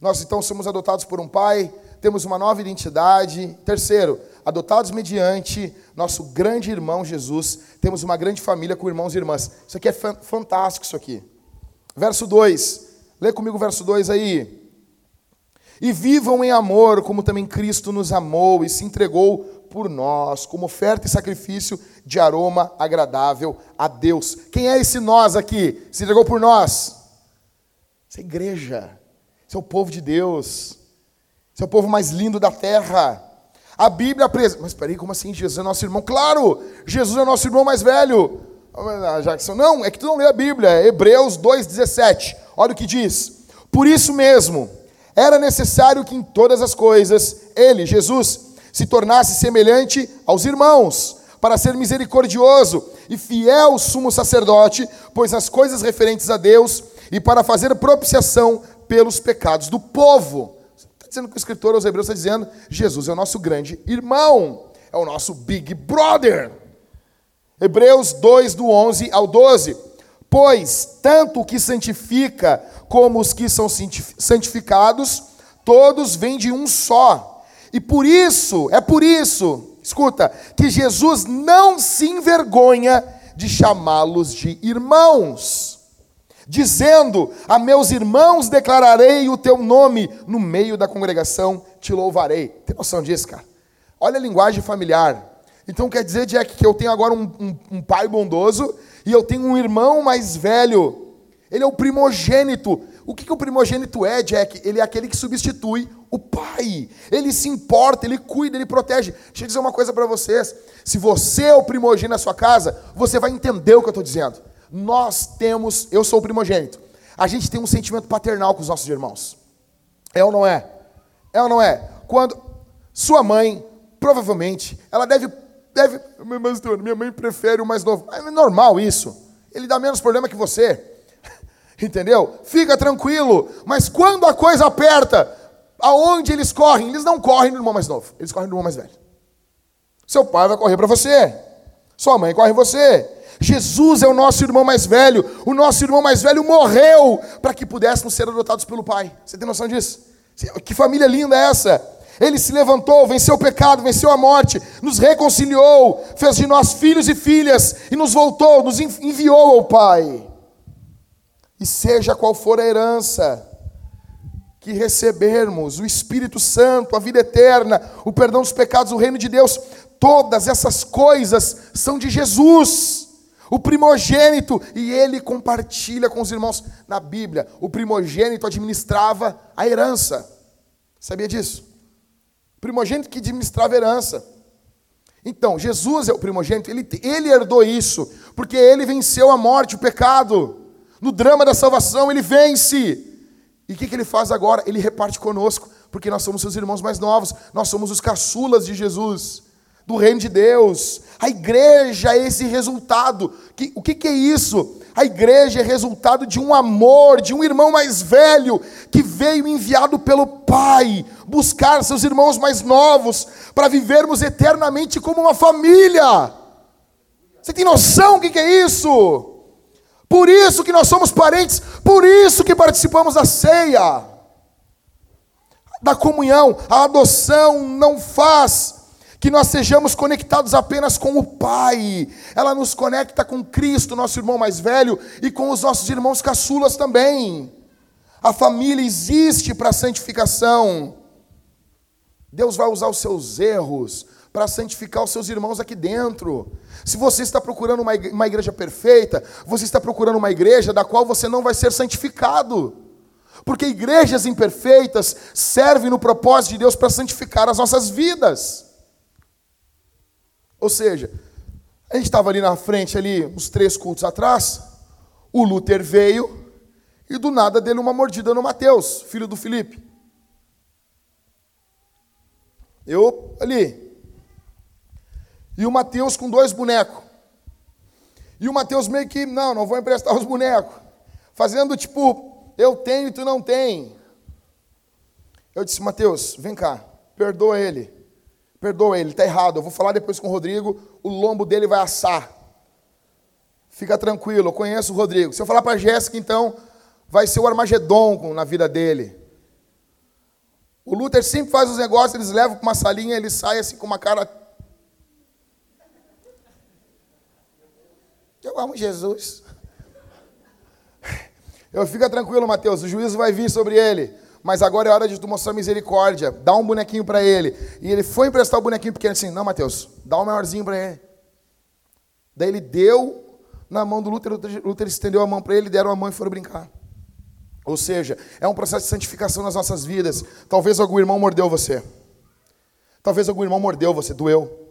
Nós então somos adotados por um pai, temos uma nova identidade. Terceiro, adotados mediante nosso grande irmão Jesus, temos uma grande família com irmãos e irmãs. Isso aqui é fantástico, isso aqui. Verso 2. Lê comigo o verso 2 aí. E vivam em amor, como também Cristo nos amou e se entregou por nós, como oferta e sacrifício de aroma agradável a Deus. Quem é esse nós aqui? Se entregou por nós? Essa é igreja. Esse é o povo de Deus. Esse é o povo mais lindo da terra. A Bíblia apresenta. Mas peraí, como assim? Jesus é nosso irmão? Claro! Jesus é nosso irmão mais velho. Ah, Jackson, não, é que tu não lê a Bíblia, é Hebreus 2,17. Olha o que diz. Por isso mesmo, era necessário que em todas as coisas ele, Jesus, se tornasse semelhante aos irmãos, para ser misericordioso e fiel sumo sacerdote, pois as coisas referentes a Deus e para fazer propiciação pelos pecados do povo. Dizendo que o escritor aos Hebreus está dizendo: Jesus é o nosso grande irmão, é o nosso big brother. Hebreus 2, do 11 ao 12. Pois tanto o que santifica como os que são santificados, todos vêm de um só. E por isso, é por isso, escuta, que Jesus não se envergonha de chamá-los de irmãos, dizendo: A meus irmãos declararei o teu nome, no meio da congregação te louvarei. Tem noção disso, cara? Olha a linguagem familiar. Então quer dizer, Jack, que eu tenho agora um, um, um, pai bondoso e eu tenho um irmão mais velho. Ele é o primogênito. O que, que o primogênito é, Jack? Ele é aquele que substitui o pai. Ele se importa, ele cuida, ele protege. Deixa eu dizer uma coisa para vocês. Se você é o primogênito na sua casa, você vai entender o que eu estou dizendo. Nós temos, eu sou o primogênito. A gente tem um sentimento paternal com os nossos irmãos. É ou não é? É ou não é? Quando sua mãe, provavelmente, ela deve deve. Minha mãe prefere o mais novo. É normal isso. Ele dá menos problema que você. <laughs> Entendeu? Fica tranquilo. Mas quando a coisa aperta, aonde eles correm? Eles não correm no irmão mais novo. Eles correm no irmão mais velho. Seu pai vai correr para você. Sua mãe corre em você. Jesus é o nosso irmão mais velho. O nosso irmão mais velho morreu para que pudéssemos ser adotados pelo Pai. Você tem noção disso? Que família linda é essa? Ele se levantou, venceu o pecado, venceu a morte, nos reconciliou, fez de nós filhos e filhas e nos voltou, nos enviou ao Pai. E seja qual for a herança que recebermos, o Espírito Santo, a vida eterna, o perdão dos pecados, o reino de Deus, todas essas coisas são de Jesus, o primogênito, e ele compartilha com os irmãos. Na Bíblia, o primogênito administrava a herança. Sabia disso? primogênito que administrava herança. Então, Jesus é o primogênito, ele, ele herdou isso, porque ele venceu a morte, o pecado. No drama da salvação, ele vence. E o que, que ele faz agora? Ele reparte conosco, porque nós somos seus irmãos mais novos, nós somos os caçulas de Jesus, do reino de Deus. A igreja é esse resultado. o que, que é isso? A igreja é resultado de um amor, de um irmão mais velho que veio enviado pelo Pai buscar seus irmãos mais novos para vivermos eternamente como uma família. Você tem noção do que é isso? Por isso que nós somos parentes, por isso que participamos da ceia, da comunhão. A adoção não faz que nós sejamos conectados apenas com o Pai, ela nos conecta com Cristo, nosso irmão mais velho, e com os nossos irmãos caçulas também. A família existe para santificação. Deus vai usar os seus erros para santificar os seus irmãos aqui dentro. Se você está procurando uma igreja perfeita, você está procurando uma igreja da qual você não vai ser santificado. Porque igrejas imperfeitas servem no propósito de Deus para santificar as nossas vidas. Ou seja, a gente estava ali na frente, ali, uns três cultos atrás, o Luther veio e do nada deu uma mordida no Mateus, filho do Felipe. Eu ali. E o Mateus com dois bonecos. E o Mateus meio que, não, não vou emprestar <laughs> os bonecos. Fazendo tipo, eu tenho e tu não tem. Eu disse, Mateus, vem cá, perdoa ele. Perdoa ele, está errado. Eu vou falar depois com o Rodrigo, o lombo dele vai assar. Fica tranquilo, eu conheço o Rodrigo. Se eu falar para a Jéssica, então, vai ser o Armagedon na vida dele. O Luther sempre faz os negócios, eles levam para uma salinha, ele sai assim com uma cara. Eu amo Jesus. Eu fica tranquilo, Mateus, o juízo vai vir sobre ele mas agora é hora de tu mostrar misericórdia. Dá um bonequinho para ele. E ele foi emprestar o bonequinho pequeno assim: Não, Mateus, dá um maiorzinho para ele. Daí ele deu na mão do Luther, Luther estendeu a mão para ele, deram a mão e foram brincar. Ou seja, é um processo de santificação nas nossas vidas. Talvez algum irmão mordeu você. Talvez algum irmão mordeu você, doeu.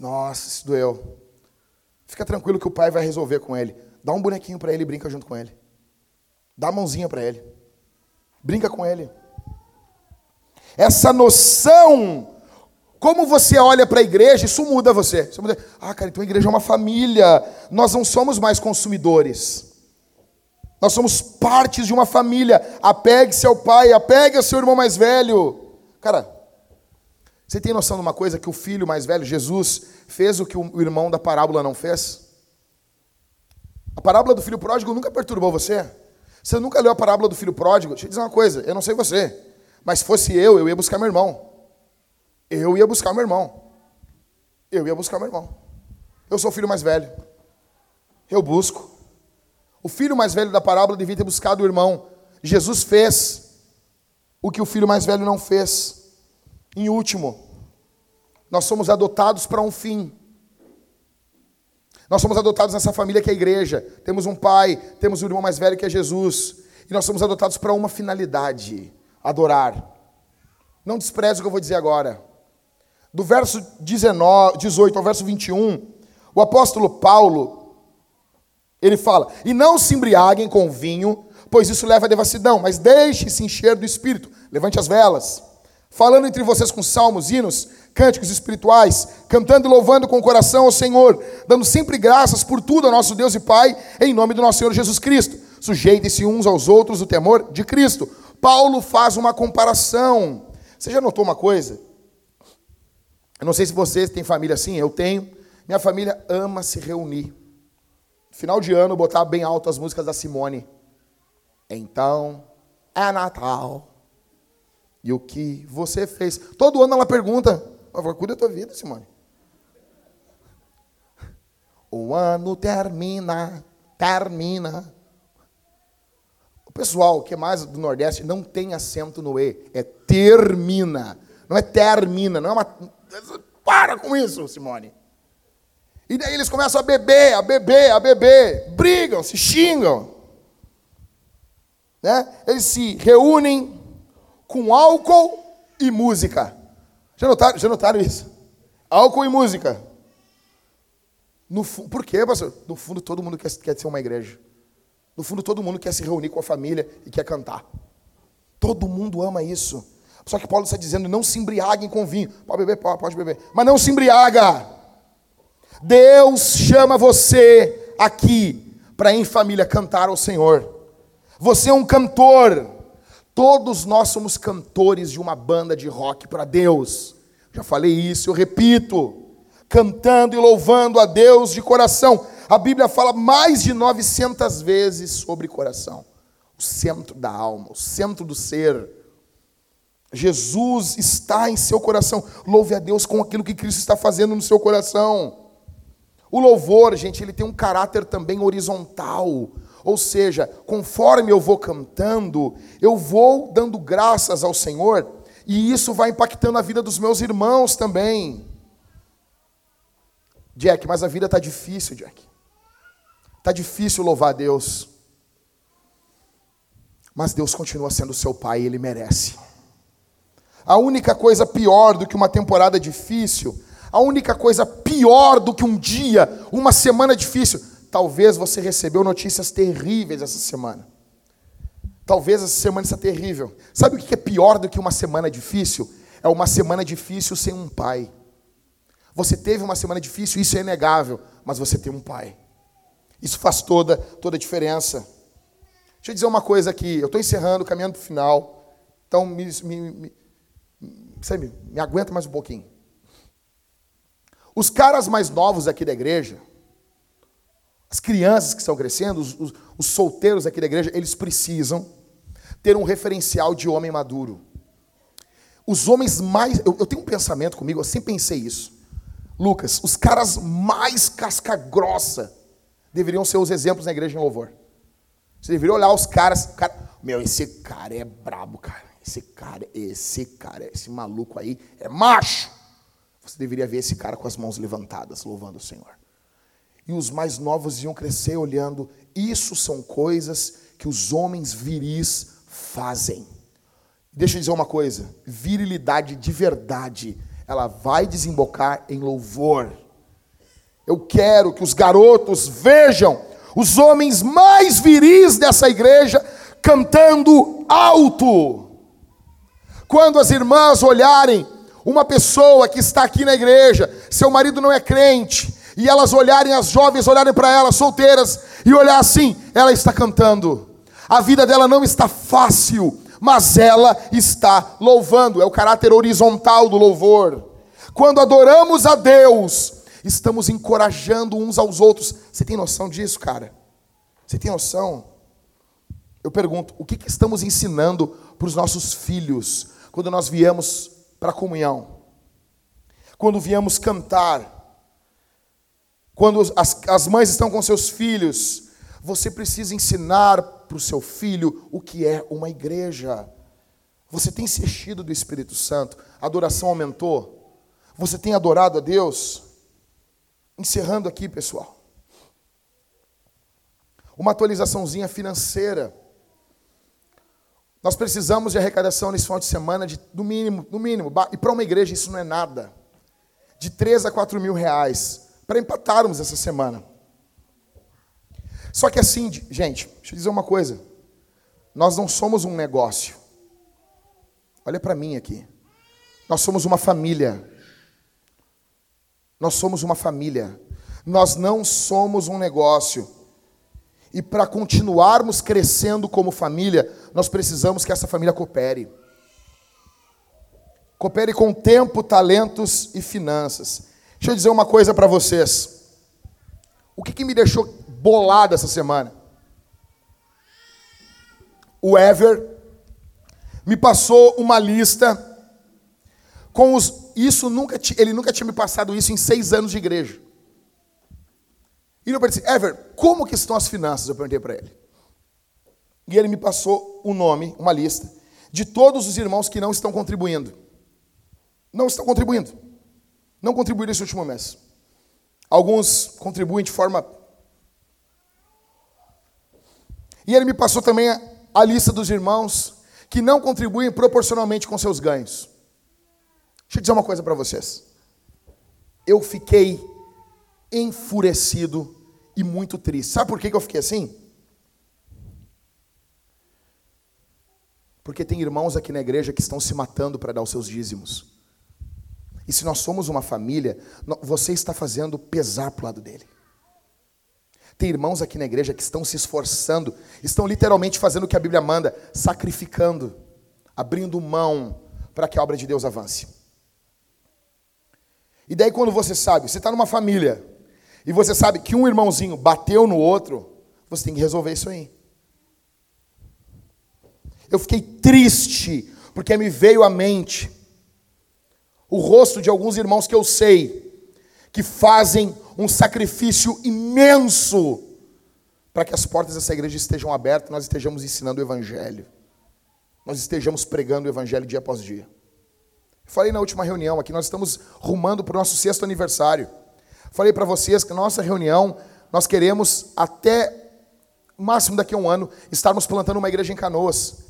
Nossa, isso doeu. Fica tranquilo que o pai vai resolver com ele. Dá um bonequinho para ele e brinca junto com ele. Dá a mãozinha para ele. Brinca com ele. Essa noção, como você olha para a igreja, isso muda você. Isso muda. Ah, cara, então a igreja é uma família. Nós não somos mais consumidores. Nós somos partes de uma família. Apegue-se ao pai, apegue ao seu irmão mais velho. Cara, você tem noção de uma coisa que o filho mais velho, Jesus, fez o que o irmão da parábola não fez? A parábola do filho pródigo nunca perturbou você? Você nunca leu a parábola do filho pródigo? Deixa eu dizer uma coisa, eu não sei você, mas se fosse eu, eu ia buscar meu irmão. Eu ia buscar meu irmão. Eu ia buscar meu irmão. Eu sou o filho mais velho. Eu busco. O filho mais velho da parábola devia ter buscado o irmão. Jesus fez o que o filho mais velho não fez. Em último, nós somos adotados para um fim. Nós somos adotados nessa família que é a igreja. Temos um pai, temos um irmão mais velho que é Jesus. E nós somos adotados para uma finalidade: adorar. Não despreze o que eu vou dizer agora. Do verso 19, 18 ao verso 21, o apóstolo Paulo, ele fala: E não se embriaguem com vinho, pois isso leva à devassidão, mas deixe-se encher do espírito. Levante as velas. Falando entre vocês com salmos, hinos, cânticos espirituais, cantando e louvando com o coração ao Senhor, dando sempre graças por tudo ao nosso Deus e Pai, em nome do nosso Senhor Jesus Cristo. Sujeitem-se uns aos outros o temor de Cristo. Paulo faz uma comparação. Você já notou uma coisa? Eu não sei se vocês têm família assim, eu tenho. Minha família ama se reunir. Final de ano, botar bem alto as músicas da Simone. Então, é Natal. E o que você fez? Todo ano ela pergunta: Cuida da tua vida, Simone. O ano termina, termina. O pessoal que é mais do Nordeste não tem acento no E, é termina. Não é termina, não é uma. Para com isso, Simone. E daí eles começam a beber, a beber, a beber, brigam, se xingam. Né? Eles se reúnem com álcool e música. Já notaram, já notaram isso? Álcool e música. No, por quê, pastor? No fundo, todo mundo quer, quer ser uma igreja. No fundo, todo mundo quer se reunir com a família e quer cantar. Todo mundo ama isso. Só que Paulo está dizendo: não se embriaguem com vinho. Pode beber, pode, pode beber. Mas não se embriaga. Deus chama você aqui para em família cantar ao Senhor. Você é um cantor. Todos nós somos cantores de uma banda de rock para Deus. Já falei isso, eu repito. cantando e louvando a Deus de coração. A Bíblia fala mais de 900 vezes sobre coração, o centro da alma, o centro do ser. Jesus está em seu coração. Louve a Deus com aquilo que Cristo está fazendo no seu coração. O louvor, gente, ele tem um caráter também horizontal. Ou seja, conforme eu vou cantando, eu vou dando graças ao Senhor, e isso vai impactando a vida dos meus irmãos também. Jack, mas a vida está difícil, Jack. Está difícil louvar a Deus. Mas Deus continua sendo seu pai e ele merece. A única coisa pior do que uma temporada difícil, a única coisa pior do que um dia, uma semana difícil, talvez você recebeu notícias terríveis essa semana. Talvez essa semana está terrível. Sabe o que é pior do que uma semana difícil? É uma semana difícil sem um pai. Você teve uma semana difícil, isso é inegável, mas você tem um pai. Isso faz toda, toda a diferença. Deixa eu dizer uma coisa aqui, eu estou encerrando, caminhando para o final, então me, me, me, sabe, me aguenta mais um pouquinho. Os caras mais novos aqui da igreja, as crianças que estão crescendo, os, os, os solteiros aqui da igreja, eles precisam ter um referencial de homem maduro. Os homens mais. Eu, eu tenho um pensamento comigo, eu sempre pensei isso. Lucas, os caras mais casca-grossa deveriam ser os exemplos na igreja em louvor. Você deveria olhar os caras. Cara, meu, esse cara é brabo, cara. Esse cara, esse cara, esse maluco aí é macho. Você deveria ver esse cara com as mãos levantadas, louvando o Senhor. E os mais novos iam crescer olhando. Isso são coisas que os homens viris fazem. Deixa eu dizer uma coisa: virilidade de verdade ela vai desembocar em louvor. Eu quero que os garotos vejam os homens mais viris dessa igreja cantando alto. Quando as irmãs olharem uma pessoa que está aqui na igreja, seu marido não é crente, e elas olharem, as jovens olharem para ela, solteiras, e olhar assim, ela está cantando. A vida dela não está fácil, mas ela está louvando, é o caráter horizontal do louvor. Quando adoramos a Deus, estamos encorajando uns aos outros. Você tem noção disso, cara? Você tem noção? Eu pergunto, o que, que estamos ensinando para os nossos filhos quando nós viemos para a comunhão? Quando viemos cantar? Quando as, as mães estão com seus filhos, você precisa ensinar para o seu filho o que é uma igreja. Você tem se enchido do Espírito Santo, a adoração aumentou. Você tem adorado a Deus. Encerrando aqui, pessoal. Uma atualizaçãozinha financeira. Nós precisamos de arrecadação nesse final de semana de, no mínimo, no mínimo, e para uma igreja isso não é nada, de 3 a 4 mil reais, para empatarmos essa semana. Só que assim, gente, deixa eu dizer uma coisa. Nós não somos um negócio. Olha para mim aqui. Nós somos uma família. Nós somos uma família. Nós não somos um negócio. E para continuarmos crescendo como família, nós precisamos que essa família coopere. Coopere com tempo, talentos e finanças. Deixa eu dizer uma coisa para vocês. O que, que me deixou bolado essa semana. O Ever me passou uma lista com os. Isso nunca ele nunca tinha me passado isso em seis anos de igreja. E eu pensei, Ever, como que estão as finanças? Eu perguntei para ele. E ele me passou um nome, uma lista, de todos os irmãos que não estão contribuindo. Não estão contribuindo. Não contribuíram esse último mês. Alguns contribuem de forma E ele me passou também a, a lista dos irmãos que não contribuem proporcionalmente com seus ganhos. Deixa eu dizer uma coisa para vocês. Eu fiquei enfurecido e muito triste. Sabe por que eu fiquei assim? Porque tem irmãos aqui na igreja que estão se matando para dar os seus dízimos. E se nós somos uma família, você está fazendo pesar para o lado dele. Tem irmãos aqui na igreja que estão se esforçando, estão literalmente fazendo o que a Bíblia manda, sacrificando, abrindo mão para que a obra de Deus avance. E daí quando você sabe, você está numa família, e você sabe que um irmãozinho bateu no outro, você tem que resolver isso aí. Eu fiquei triste, porque me veio à mente o rosto de alguns irmãos que eu sei que fazem um sacrifício imenso para que as portas dessa igreja estejam abertas, nós estejamos ensinando o evangelho. Nós estejamos pregando o evangelho dia após dia. Falei na última reunião aqui, nós estamos rumando para o nosso sexto aniversário. Falei para vocês que nossa reunião nós queremos até máximo daqui a um ano estarmos plantando uma igreja em Canoas.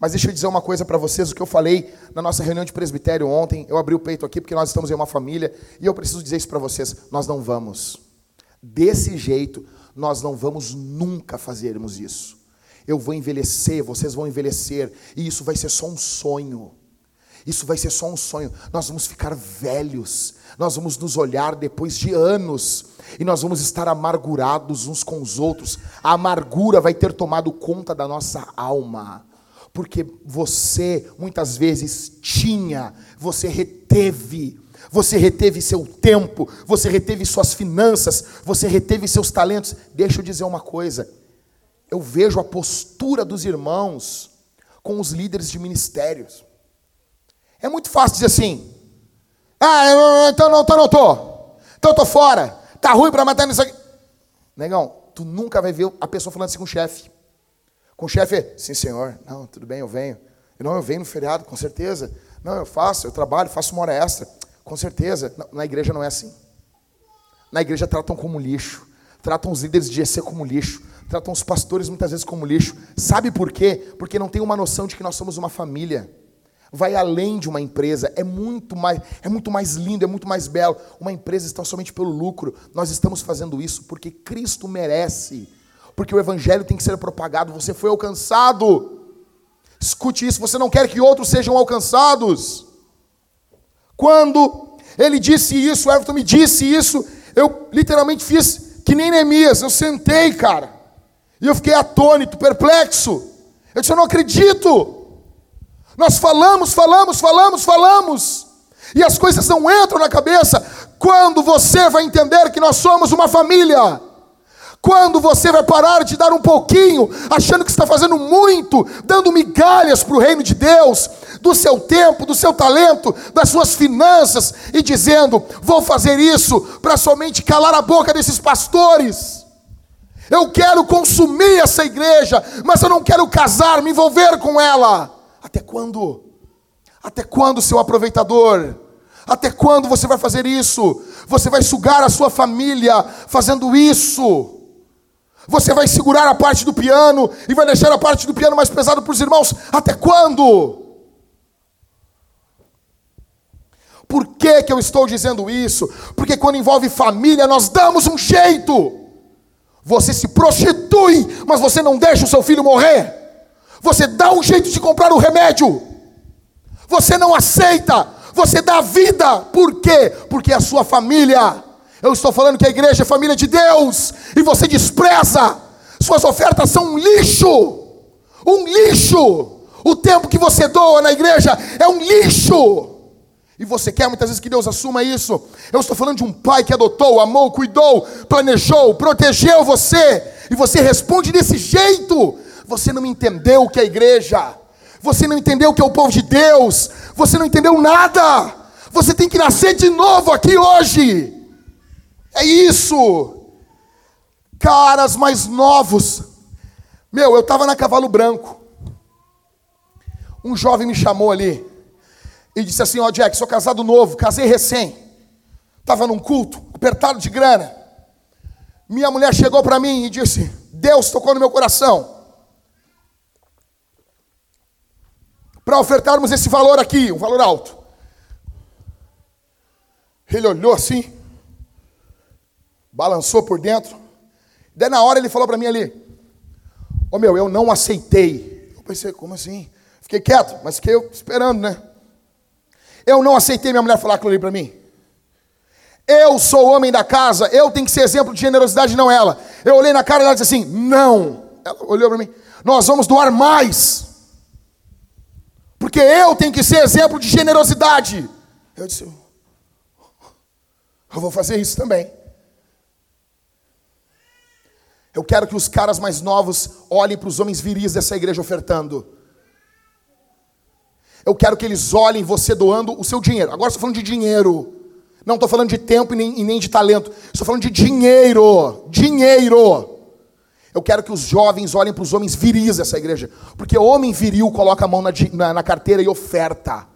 Mas deixa eu dizer uma coisa para vocês, o que eu falei na nossa reunião de presbitério ontem, eu abri o peito aqui porque nós estamos em uma família, e eu preciso dizer isso para vocês, nós não vamos. Desse jeito, nós não vamos nunca fazermos isso. Eu vou envelhecer, vocês vão envelhecer, e isso vai ser só um sonho. Isso vai ser só um sonho. Nós vamos ficar velhos. Nós vamos nos olhar depois de anos e nós vamos estar amargurados uns com os outros. A amargura vai ter tomado conta da nossa alma porque você muitas vezes tinha, você reteve, você reteve seu tempo, você reteve suas finanças, você reteve seus talentos. Deixa eu dizer uma coisa, eu vejo a postura dos irmãos com os líderes de ministérios. É muito fácil dizer assim: ah, então não, então não tô, então tô fora, tá ruim para matar nisso aqui. Negão, tu nunca vai ver a pessoa falando assim com o chefe. Com o chefe, sim senhor, não, tudo bem, eu venho. Não, eu venho no feriado, com certeza. Não, eu faço, eu trabalho, faço uma hora extra, com certeza. na igreja não é assim. Na igreja tratam como lixo, tratam os líderes de EC como lixo, tratam os pastores muitas vezes como lixo. Sabe por quê? Porque não tem uma noção de que nós somos uma família. Vai além de uma empresa, é muito mais, é muito mais lindo, é muito mais belo. Uma empresa está somente pelo lucro. Nós estamos fazendo isso porque Cristo merece porque o evangelho tem que ser propagado. Você foi alcançado. Escute isso, você não quer que outros sejam alcançados. Quando ele disse isso, o Everton me disse isso, eu literalmente fiz que nem Neemias, eu sentei, cara. E eu fiquei atônito, perplexo. Eu disse, eu não acredito. Nós falamos, falamos, falamos, falamos. E as coisas não entram na cabeça. Quando você vai entender que nós somos uma família. Quando você vai parar de dar um pouquinho, achando que está fazendo muito, dando migalhas para o reino de Deus, do seu tempo, do seu talento, das suas finanças, e dizendo: vou fazer isso para somente calar a boca desses pastores. Eu quero consumir essa igreja, mas eu não quero casar, me envolver com ela. Até quando? Até quando, seu aproveitador? Até quando você vai fazer isso? Você vai sugar a sua família fazendo isso? Você vai segurar a parte do piano e vai deixar a parte do piano mais pesada para os irmãos. Até quando? Por que, que eu estou dizendo isso? Porque quando envolve família, nós damos um jeito. Você se prostitui, mas você não deixa o seu filho morrer. Você dá um jeito de comprar o remédio. Você não aceita, você dá vida. Por quê? Porque é a sua família. Eu estou falando que a igreja é família de Deus e você despreza. Suas ofertas são um lixo. Um lixo. O tempo que você doa na igreja é um lixo. E você quer muitas vezes que Deus assuma isso. Eu estou falando de um pai que adotou, amou, cuidou, planejou, protegeu você. E você responde desse jeito. Você não entendeu o que é a igreja. Você não entendeu o que é o povo de Deus. Você não entendeu nada. Você tem que nascer de novo aqui hoje. É isso. Caras mais novos. Meu, eu estava na Cavalo Branco. Um jovem me chamou ali e disse assim: Ó, oh, Jack, sou casado novo, casei recém. Estava num culto, apertado de grana. Minha mulher chegou para mim e disse: Deus tocou no meu coração. Para ofertarmos esse valor aqui, um valor alto. Ele olhou assim balançou por dentro. Daí na hora ele falou para mim ali: Ô oh, meu, eu não aceitei. Eu pensei, como assim? Fiquei quieto, mas fiquei esperando, né? Eu não aceitei minha mulher falar aquilo ali para mim. Eu sou o homem da casa, eu tenho que ser exemplo de generosidade, não ela. Eu olhei na cara e ela disse assim: Não. Ela olhou para mim: Nós vamos doar mais. Porque eu tenho que ser exemplo de generosidade. Eu disse: Eu vou fazer isso também. Eu quero que os caras mais novos olhem para os homens viris dessa igreja ofertando. Eu quero que eles olhem você doando o seu dinheiro. Agora estou falando de dinheiro. Não estou falando de tempo e nem, e nem de talento. Estou falando de dinheiro. Dinheiro. Eu quero que os jovens olhem para os homens viris dessa igreja. Porque homem viril coloca a mão na, na, na carteira e oferta.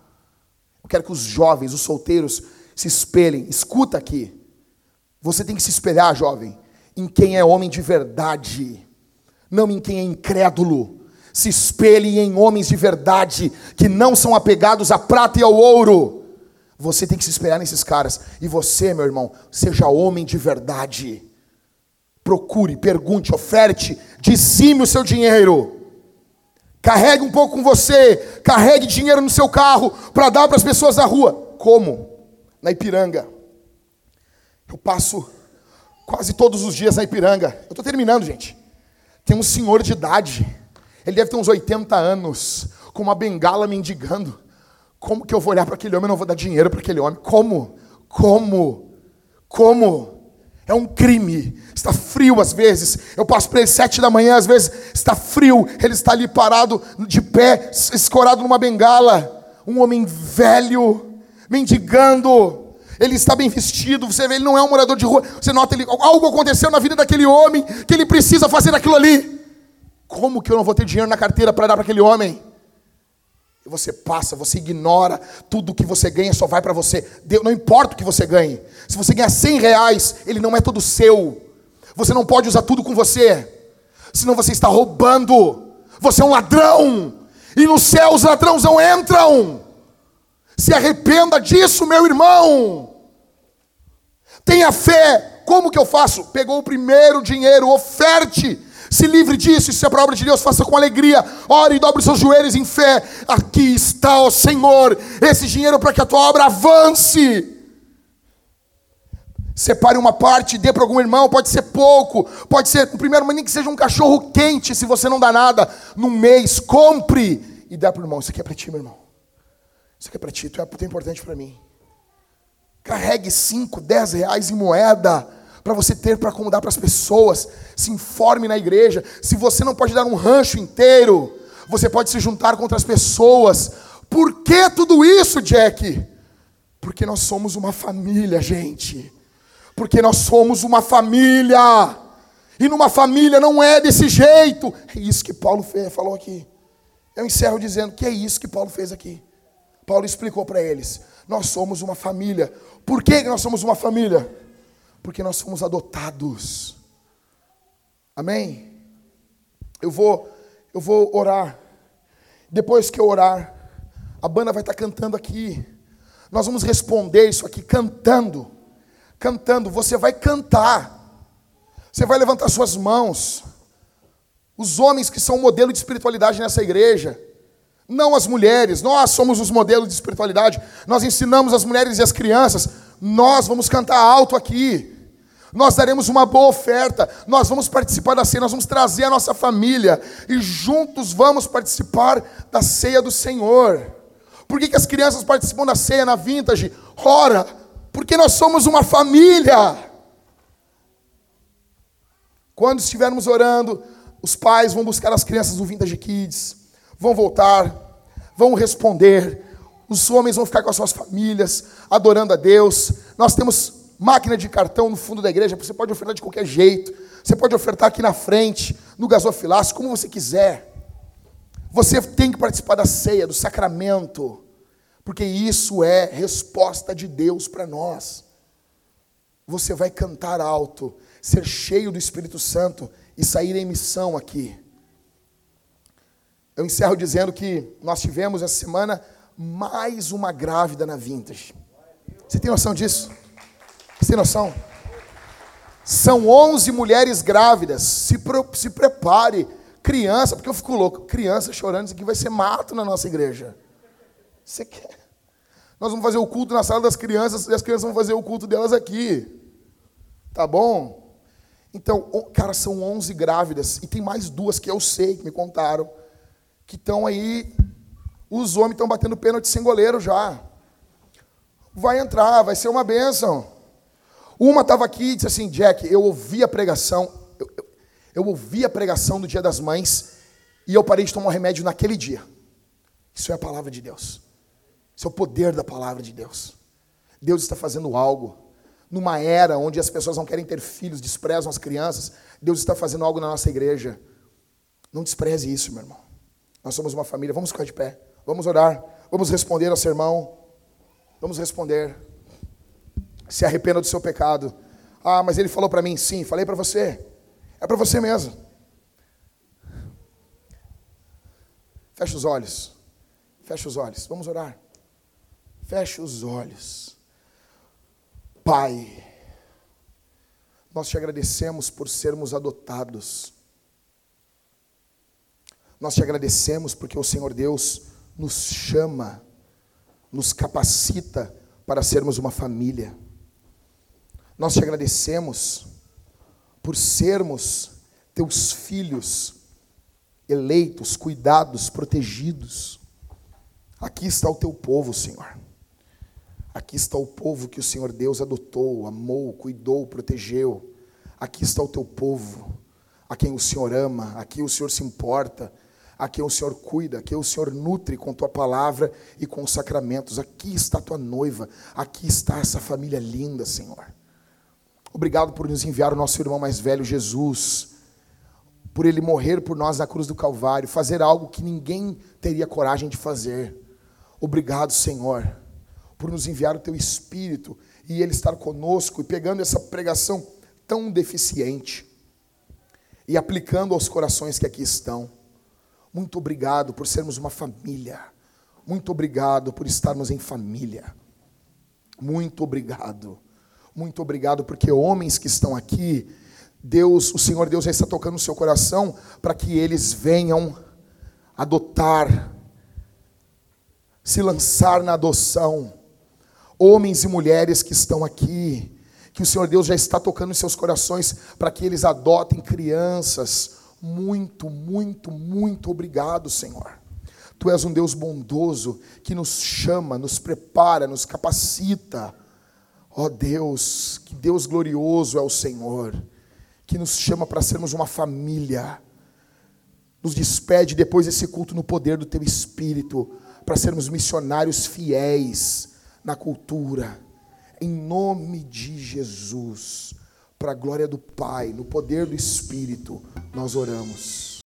Eu quero que os jovens, os solteiros, se espelhem. Escuta aqui. Você tem que se espelhar, jovem em quem é homem de verdade, não em quem é incrédulo. Se espelhe em homens de verdade, que não são apegados à prata e ao ouro. Você tem que se espelhar nesses caras. E você, meu irmão, seja homem de verdade. Procure, pergunte, oferte, dizime o seu dinheiro. Carregue um pouco com você, carregue dinheiro no seu carro para dar para as pessoas na rua. Como? Na Ipiranga. Eu passo quase todos os dias na Ipiranga. Eu estou terminando, gente. Tem um senhor de idade, ele deve ter uns 80 anos, com uma bengala mendigando. Como que eu vou olhar para aquele homem e não vou dar dinheiro para aquele homem? Como? Como? Como? É um crime. Está frio às vezes. Eu passo para ele sete da manhã, às vezes está frio. Ele está ali parado, de pé, escorado numa bengala. Um homem velho, mendigando ele está bem vestido, você vê, ele não é um morador de rua, você nota ele, algo aconteceu na vida daquele homem que ele precisa fazer aquilo ali. Como que eu não vou ter dinheiro na carteira para dar para aquele homem? E você passa, você ignora, tudo que você ganha só vai para você. Não importa o que você ganhe. Se você ganhar 100 reais, ele não é todo seu. Você não pode usar tudo com você, senão você está roubando. Você é um ladrão. E no céu os ladrões não entram. Se arrependa disso, meu irmão. Tenha fé. Como que eu faço? Pegou o primeiro dinheiro, oferte. Se livre disso, isso é para a obra de Deus, faça com alegria. Ore e dobre seus joelhos em fé. Aqui está, ó Senhor, esse dinheiro para que a tua obra avance. Separe uma parte, dê para algum irmão, pode ser pouco, pode ser, no primeiro nem que seja um cachorro quente, se você não dá nada, num mês, compre e dá para o irmão. Isso aqui é para ti, meu irmão. Isso aqui é para ti, tu é muito importante para mim. Carregue 5, 10 reais em moeda para você ter para acomodar para as pessoas. Se informe na igreja. Se você não pode dar um rancho inteiro, você pode se juntar com outras pessoas. Por que tudo isso, Jack? Porque nós somos uma família, gente. Porque nós somos uma família. E numa família não é desse jeito. É isso que Paulo fez, falou aqui. Eu encerro dizendo que é isso que Paulo fez aqui. Paulo explicou para eles: nós somos uma família. Por que nós somos uma família? Porque nós fomos adotados. Amém? Eu vou, eu vou orar. Depois que eu orar, a banda vai estar cantando aqui. Nós vamos responder isso aqui cantando. Cantando, você vai cantar. Você vai levantar suas mãos. Os homens que são modelo de espiritualidade nessa igreja, não as mulheres, nós somos os modelos de espiritualidade. Nós ensinamos as mulheres e as crianças. Nós vamos cantar alto aqui. Nós daremos uma boa oferta. Nós vamos participar da ceia. Nós vamos trazer a nossa família. E juntos vamos participar da ceia do Senhor. Por que, que as crianças participam da ceia na vintage? Ora, porque nós somos uma família. Quando estivermos orando, os pais vão buscar as crianças no Vintage Kids vão voltar, vão responder, os homens vão ficar com as suas famílias, adorando a Deus. Nós temos máquina de cartão no fundo da igreja, você pode ofertar de qualquer jeito. Você pode ofertar aqui na frente, no gasofilácio, como você quiser. Você tem que participar da ceia, do sacramento, porque isso é resposta de Deus para nós. Você vai cantar alto, ser cheio do Espírito Santo e sair em missão aqui. Eu encerro dizendo que nós tivemos essa semana mais uma grávida na Vintage. Você tem noção disso? Você tem noção? São 11 mulheres grávidas. Se, pro, se prepare. Criança, porque eu fico louco. Criança chorando, isso aqui vai ser mato na nossa igreja. Você quer? Nós vamos fazer o culto na sala das crianças e as crianças vão fazer o culto delas aqui. Tá bom? Então, cara, são 11 grávidas. E tem mais duas que eu sei, que me contaram que estão aí, os homens estão batendo pênalti sem goleiro já. Vai entrar, vai ser uma bênção. Uma estava aqui e disse assim: Jack, eu ouvi a pregação, eu, eu, eu ouvi a pregação do Dia das Mães e eu parei de tomar remédio naquele dia. Isso é a palavra de Deus. Isso é o poder da palavra de Deus. Deus está fazendo algo. Numa era onde as pessoas não querem ter filhos, desprezam as crianças, Deus está fazendo algo na nossa igreja. Não despreze isso, meu irmão. Nós somos uma família. Vamos ficar de pé. Vamos orar. Vamos responder ao sermão. Vamos responder. Se arrependa do seu pecado. Ah, mas ele falou para mim, sim, falei para você. É para você mesmo. Feche os olhos. Feche os olhos. Vamos orar. Feche os olhos. Pai, nós te agradecemos por sermos adotados. Nós te agradecemos porque o Senhor Deus nos chama, nos capacita para sermos uma família. Nós te agradecemos por sermos teus filhos eleitos, cuidados, protegidos. Aqui está o teu povo, Senhor. Aqui está o povo que o Senhor Deus adotou, amou, cuidou, protegeu. Aqui está o teu povo, a quem o Senhor ama, a quem o Senhor se importa, a quem o Senhor cuida, a quem o Senhor nutre com tua palavra e com os sacramentos. Aqui está tua noiva, aqui está essa família linda, Senhor. Obrigado por nos enviar o nosso irmão mais velho, Jesus, por ele morrer por nós na cruz do Calvário, fazer algo que ninguém teria coragem de fazer. Obrigado, Senhor, por nos enviar o teu Espírito e ele estar conosco e pegando essa pregação tão deficiente e aplicando aos corações que aqui estão. Muito obrigado por sermos uma família. Muito obrigado por estarmos em família. Muito obrigado. Muito obrigado, porque homens que estão aqui, Deus, o Senhor Deus já está tocando no seu coração para que eles venham adotar, se lançar na adoção. Homens e mulheres que estão aqui, que o Senhor Deus já está tocando em seus corações para que eles adotem crianças. Muito, muito, muito obrigado, Senhor. Tu és um Deus bondoso que nos chama, nos prepara, nos capacita Ó oh Deus, que Deus glorioso é o Senhor, que nos chama para sermos uma família. Nos despede depois desse culto no poder do Teu Espírito, para sermos missionários fiéis na cultura. Em nome de Jesus, para a glória do Pai, no poder do Espírito, nós oramos.